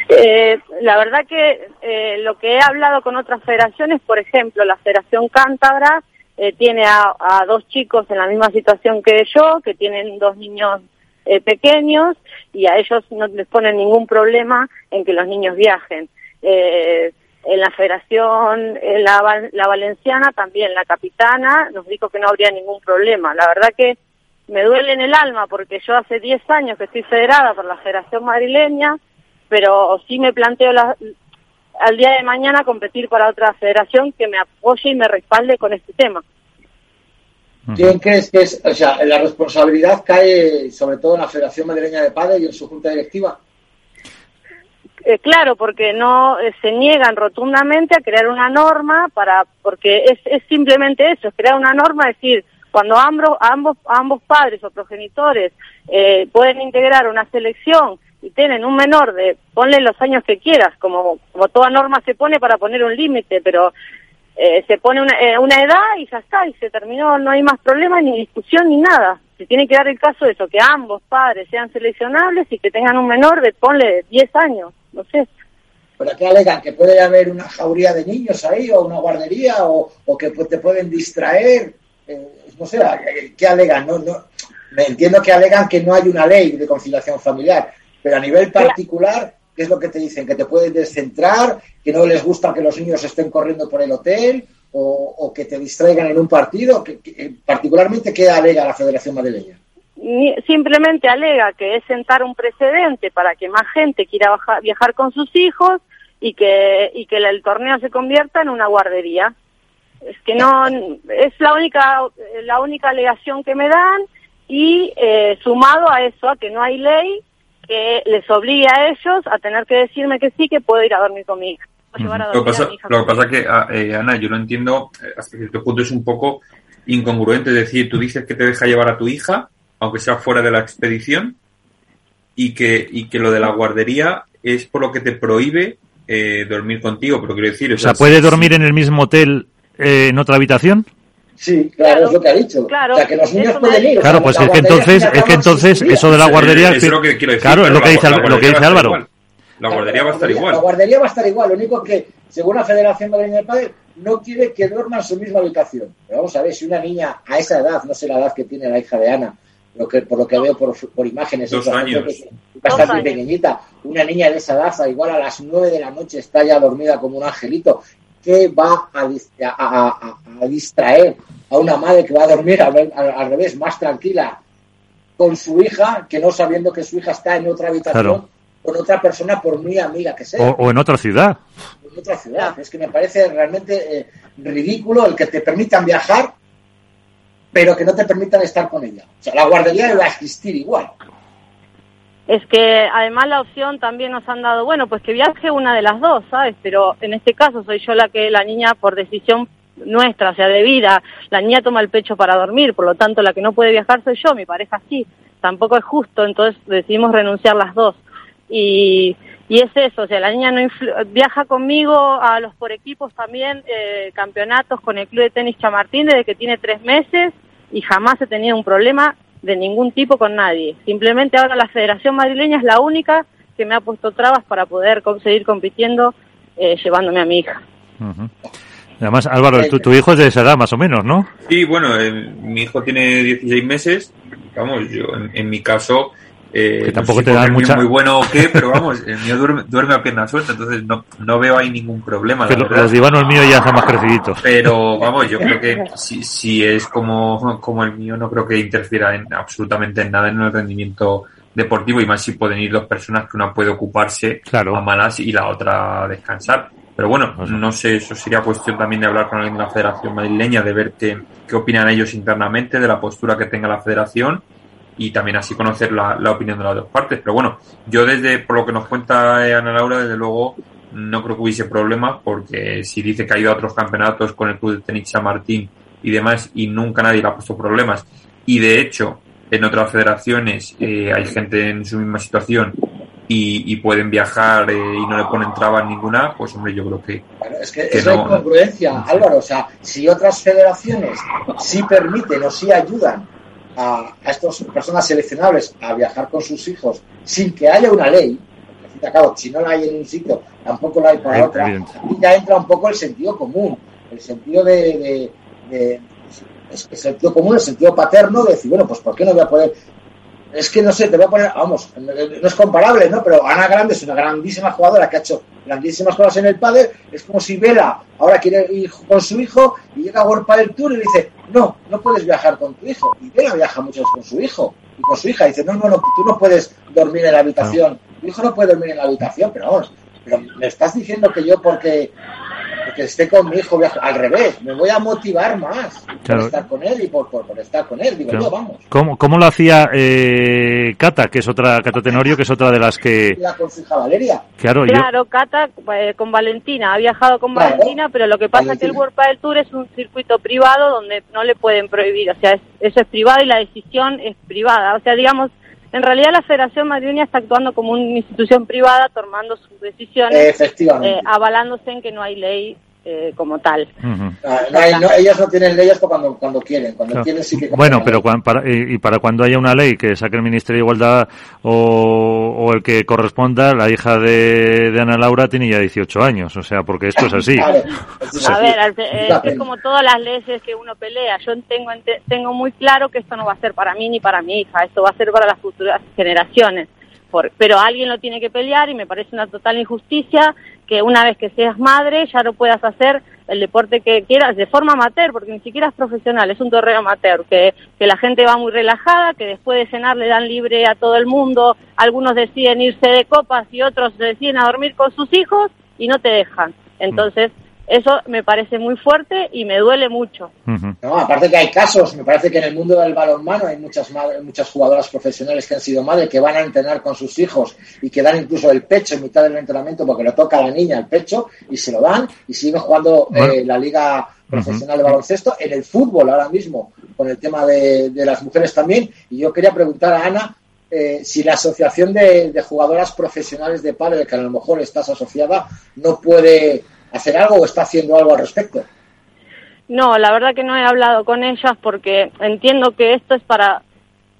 S8: Eh, la verdad que eh, lo que he hablado con otras federaciones, por ejemplo, la Federación Cántabra eh, tiene a, a, dos chicos en la misma situación que yo, que tienen dos niños eh, pequeños y a ellos no les ponen ningún problema en que los niños viajen. En la Federación, en la, la Valenciana, también la capitana nos dijo que no habría ningún problema. La verdad que me duele en el alma porque yo hace 10 años que estoy federada por la Federación Madrileña, pero sí me planteo la, al día de mañana competir para otra federación que me apoye y me respalde con este tema.
S4: ¿Quién crees que es, o sea, la responsabilidad cae sobre todo en la Federación Madrileña de Padres y en su junta directiva?
S8: Eh, claro, porque no eh, se niegan rotundamente a crear una norma para, porque es, es simplemente eso, es crear una norma, es decir, cuando ambos, ambos, ambos padres o progenitores eh, pueden integrar una selección y tienen un menor de, ponle los años que quieras, como, como toda norma se pone para poner un límite, pero eh, se pone una, una edad y ya está, y se terminó, no hay más problema, ni discusión, ni nada. Se tiene que dar el caso de eso, que ambos padres sean seleccionables y que tengan un menor de, ponle, 10 años, no sé.
S4: ¿Pero qué alegan? ¿Que puede haber una jauría de niños ahí, o una guardería, o, o que te pueden distraer? Eh, no sé, ¿qué alegan? No, no, me entiendo que alegan que no hay una ley de conciliación familiar, pero a nivel particular, ¿qué es lo que te dicen? ¿Que te pueden descentrar? ¿Que no les gusta que los niños estén corriendo por el hotel? ¿O, que te distraigan en un partido? ¿Que, que, particularmente, ¿qué alega la Federación Madrileña?
S8: Simplemente alega que es sentar un precedente para que más gente quiera bajar, viajar con sus hijos y que, y que el torneo se convierta en una guardería. Es que no, es la única, la única alegación que me dan y eh, sumado a eso, a que no hay ley que les obligue a ellos a tener que decirme que sí, que puedo ir a dormir con mi hija.
S3: Lo, pasa, lo que pasa es que, eh, Ana, yo lo entiendo, hasta cierto punto es un poco incongruente. Es decir, tú dices que te deja llevar a tu hija, aunque sea fuera de la expedición, y que, y que lo de la guardería es por lo que te prohíbe eh, dormir contigo. Pero quiero decir,
S1: o sea, ¿puede dormir en el mismo hotel eh, en otra habitación?
S4: Sí, claro, claro, es lo que ha dicho. Claro, o sea, que los niños pueden ir.
S1: Claro, pues es que entonces, es que entonces eso de la guardería.
S3: Es lo que quiero decir,
S1: claro, es lo que dice, lo que dice Álvaro.
S3: Igual. La guardería va a estar igual.
S4: La guardería va a estar igual. Lo único que, según la Federación Madrileña de Padres, no quiere que duerman en su misma habitación. Pero vamos a ver, si una niña a esa edad, no sé la edad que tiene la hija de Ana, lo que, por lo que veo por, por imágenes,
S3: Dos años.
S4: Es bastante Dos pequeñita, una niña de esa edad, igual a las nueve de la noche está ya dormida como un angelito. ¿Qué va a, a, a, a distraer a una madre que va a dormir al, al, al, revés, más tranquila, con su hija, que no sabiendo que su hija está en otra habitación,
S1: Claro.
S4: Con otra persona, por muy amiga que sea.
S1: O, o en otra ciudad.
S4: En otra ciudad. Es que me parece realmente eh, ridículo el que te permitan viajar, pero que no te permitan estar con ella. O sea, la guardería va a existir igual.
S8: Es que además la opción también nos han dado, bueno, pues que viaje una de las dos, ¿sabes? Pero en este caso soy yo la que la niña por decisión nuestra, o sea, de vida, la niña toma el pecho para dormir, por lo tanto la que no puede viajar soy yo, mi pareja sí, tampoco es justo, entonces decidimos renunciar las dos. Y, y es eso, o sea, la niña no viaja conmigo a los por equipos también, eh, campeonatos con el Club de Tenis Chamartín desde que tiene tres meses y jamás he tenido un problema de ningún tipo con nadie. Simplemente ahora la Federación Madrileña es la única que me ha puesto trabas para poder seguir compitiendo eh, llevándome a mi hija.
S1: Uh -huh. Además, Álvaro, tu, tu, hijo es de esa edad más o menos, ¿no?
S3: Sí, bueno, eh, mi hijo tiene 16 meses. Vamos, yo en, en mi caso. Eh,
S1: que tampoco
S3: no sé
S1: te dan
S3: si
S1: mucha.
S3: Muy bueno o qué, (laughs) pero vamos, el mío duerme, duerme a pierna suelta, entonces no, no veo ahí ningún problema.
S1: Que los divanos míos ya están más creciditos.
S3: Pero vamos, yo creo que si, si es como, como el mío, no creo que interfiera en absolutamente en nada en el rendimiento deportivo y más si pueden ir dos personas que una puede ocuparse
S1: claro.
S3: a malas y la otra descansar. Pero bueno, no sé, eso sería cuestión también de hablar con alguien de la Federación Madrileña, de ver qué, qué opinan ellos internamente, de la postura que tenga la Federación y también así conocer la, la, opinión de las dos partes. Pero bueno, yo desde, por lo que nos cuenta Ana Laura, desde luego no creo que hubiese problemas porque si dice que ha ido a otros campeonatos con el Club de Tenis San Martín y demás y nunca nadie le ha puesto problemas y de hecho en otras federaciones eh, hay gente en su misma situación y, pueden viajar eh, y no le ponen trabas ninguna, pues hombre, yo creo que...
S4: es que, es la incongruencia, Álvaro. O sea, si otras federaciones sí permiten o sí ayudan a, a estas personas seleccionables a viajar con sus hijos sin que haya una ley, si no la hay en un sitio, tampoco la hay para otra, aquí ya entra un poco el sentido común, el sentido de, de, el sentido común, el sentido paterno de decir, bueno, pues ¿por qué no voy a poder es que no sé, te voy a poner, vamos, no es comparable, ¿no? Pero Ana Grande es una grandísima jugadora que ha hecho grandísimas cosas en el pádel. Es como si Vela ahora quiere ir con su hijo y llega a World Padel Tour y le dice, no, no puedes viajar con tu hijo. Y Vela viaja mucho con su hijo y con su hija. Y dice, no, no, no, tú no puedes dormir en la habitación. Tu hijo no puede dormir en la habitación, pero vamos, pero me estás diciendo que yo porque que esté con mi hijo, al revés, me voy a motivar más por estar con él y por, estar con él, digo yo, vamos.
S1: ¿Cómo, ¿Cómo, lo hacía eh, Cata, que es otra, Cata Tenorio, que es otra de las que...
S4: La con Valeria.
S8: Claro, claro Cata eh, con Valentina, ha viajado con Valentina, pero lo que pasa es que el World Padel Tour es un circuito privado donde no le pueden prohibir, o sea, eso es privado y la decisión es privada, o sea, digamos en realidad la Federación Madrileña está actuando como una institución privada, tomando sus decisiones, eh, avalándose en que no hay ley eh, como tal.
S4: Ah, ellas no tienen leyes cuando, cuando quieren, cuando sí que
S1: Bueno, pero para, y, para cuando haya una ley que saque el Ministerio de Igualdad o, el que corresponda, la hija de, Ana Laura tiene ya 18 años, o sea, porque esto es así. (laughs)
S8: a ver, es como todas las leyes que uno pelea. Yo tengo, tengo muy claro que esto no va a ser para mí ni para mi hija, esto va a ser para las futuras generaciones. pero alguien lo tiene que pelear y me parece una total injusticia que una vez que seas madre ya no puedas hacer el deporte que quieras de forma amateur, porque ni siquiera es profesional, es un torneo amateur, que, que la gente va muy relajada, que después de cenar le dan libre a todo el mundo, algunos deciden irse de copas y otros deciden a dormir con sus hijos y no te dejan. Entonces, eso me parece muy fuerte y me duele mucho.
S4: No, aparte que hay casos, me parece que en el mundo del balonmano hay muchas muchas jugadoras profesionales que han sido madres que van a entrenar con sus hijos y que dan incluso el pecho en mitad del entrenamiento porque le toca a la niña el pecho y se lo dan y siguen jugando eh, la liga profesional de baloncesto, en el fútbol ahora mismo, con el tema de, las mujeres también. Y yo quería preguntar a Ana eh, si la asociación de, de, jugadoras profesionales de padre, que a lo mejor estás asociada, no puede hacer algo o está haciendo algo al respecto?
S8: No, la verdad que no he hablado con ellas porque entiendo que esto es para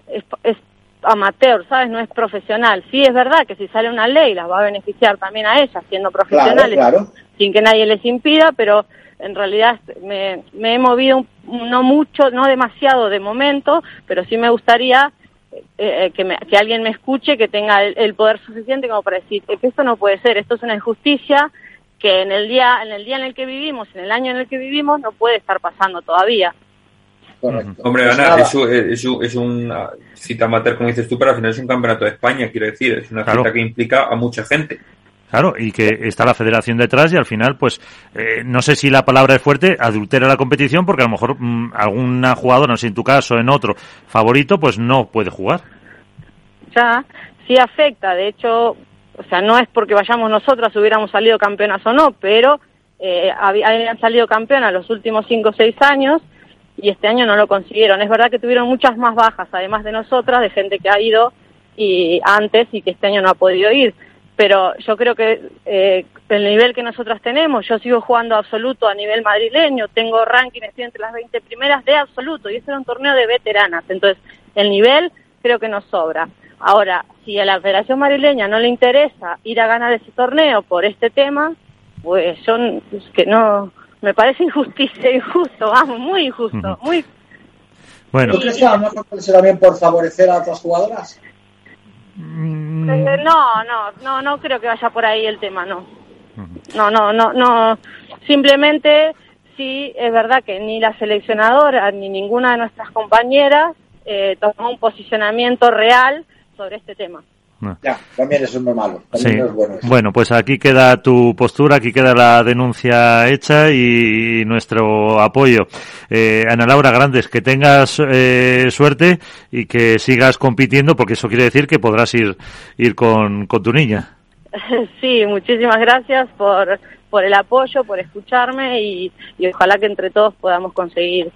S8: es, amateur, ¿sabes? No es profesional. Sí es verdad que si sale una ley las va a beneficiar también a ellas siendo profesionales sin que nadie les impida, pero en realidad me, he movido no mucho, no demasiado de momento, pero sí me gustaría eh, eh, que, que, alguien me escuche, que tenga el, el, poder suficiente como para decir que esto no puede ser, esto es una injusticia, que en el día en el día en el que vivimos, en el año en el que vivimos, no puede estar pasando todavía.
S3: Correcto. Hombre, pues Ana, es, es, es, una cita amateur, como dices tú, pero al final es un campeonato de España, quiero decir, es una cita que implica a mucha gente.
S1: Claro, y que está la federación detrás y al final, pues, eh, no sé si la palabra es fuerte, adultera la competición porque a lo mejor mm, alguna jugadora, no sé, en tu caso, en otro, favorito, pues no puede jugar.
S8: Ya, sí afecta. De hecho, o sea, no es porque vayamos nosotras hubiéramos salido campeonas o no, pero eh, habían salido campeonas los últimos cinco o seis años y este año no lo consiguieron. Es verdad que tuvieron muchas más bajas, además de nosotras, de gente que ha ido y antes y que este año no ha podido ir. Pero yo creo que eh, el nivel que nosotras tenemos, yo sigo jugando absoluto a nivel madrileño, tengo ranking, estoy entre las 20 primeras de absoluto y este era un torneo de veteranas. Entonces, el nivel creo que nos sobra. Ahora, si a la Federación Marileña no le interesa ir a ganar ese torneo por este tema, pues son que no me parece injusticia, (laughs) injusto, vamos, muy injusto, muy
S4: bueno. ¿Tú crees que a lo mejor también por favorecer a otras jugadoras?
S8: Mm. Eh, no, no, no, no creo que vaya por ahí el tema, no. No, no, no, no. Simplemente sí es verdad que ni la seleccionadora ni ninguna de nuestras compañeras eh, tomó un posicionamiento real sobre este tema.
S4: Ya, también eso es muy malo.
S1: bueno, pues aquí queda tu postura, aquí queda la denuncia hecha y, nuestro apoyo. Eh, Ana Laura Grandes, que tengas eh, suerte y que sigas compitiendo, porque eso quiere decir que podrás ir, ir con, con tu niña. (laughs)
S8: Sí, muchísimas gracias por, por el apoyo, por escucharme y, y ojalá que entre todos podamos conseguir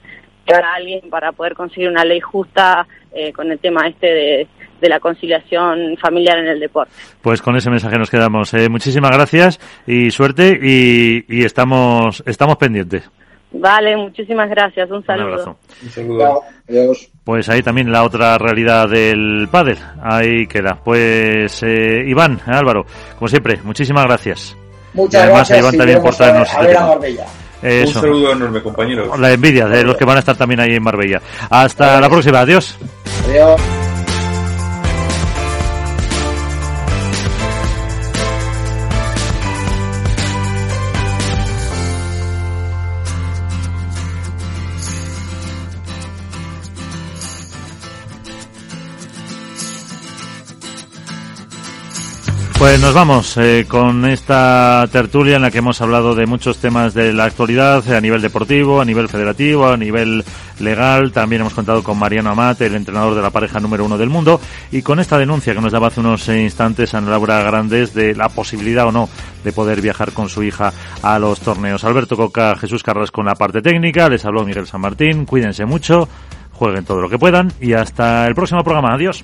S8: llegar a alguien para poder conseguir una ley justa eh, con el tema este de de la conciliación familiar en el deporte.
S1: Pues con ese mensaje nos quedamos. Eh, muchísimas gracias y suerte y, y estamos, estamos pendientes.
S8: Vale, muchísimas gracias. Un saludo.
S1: Un abrazo.
S3: Un saludo.
S4: Adiós.
S1: Pues ahí también la otra realidad del pádel. Ahí queda. Pues eh, Iván, eh, Álvaro, como siempre, muchísimas gracias.
S4: Muchas
S1: Y además,
S4: gracias.
S1: Iván, también por traernos
S4: a
S1: este
S4: ver a
S1: tema.
S4: Marbella.
S1: Eso.
S3: Un saludo enorme, compañeros.
S1: La envidia de los que van a estar también ahí en Marbella. Hasta la próxima. Adiós.
S4: Adiós.
S1: Pues nos vamos eh, con esta tertulia en la que hemos hablado de muchos temas de la actualidad eh, a nivel deportivo, a nivel federativo, a nivel legal. También hemos contado con Mariano Amate, el entrenador de la pareja número uno del mundo, y con esta denuncia que nos daba hace unos instantes Ana Laura Grandes de la posibilidad o no de poder viajar con su hija a los torneos. Alberto Coca, Jesús Carras con la parte técnica, les habló Miguel San Martín. Cuídense mucho, jueguen todo lo que puedan y hasta el próximo programa. Adiós.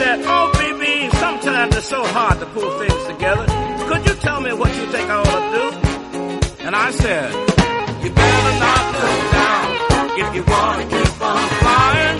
S9: Said, Oh, BB, sometimes it's so hard to pull things together. Could you tell me what you think I ought to do? And I said, You better not look down if you want to keep on flying.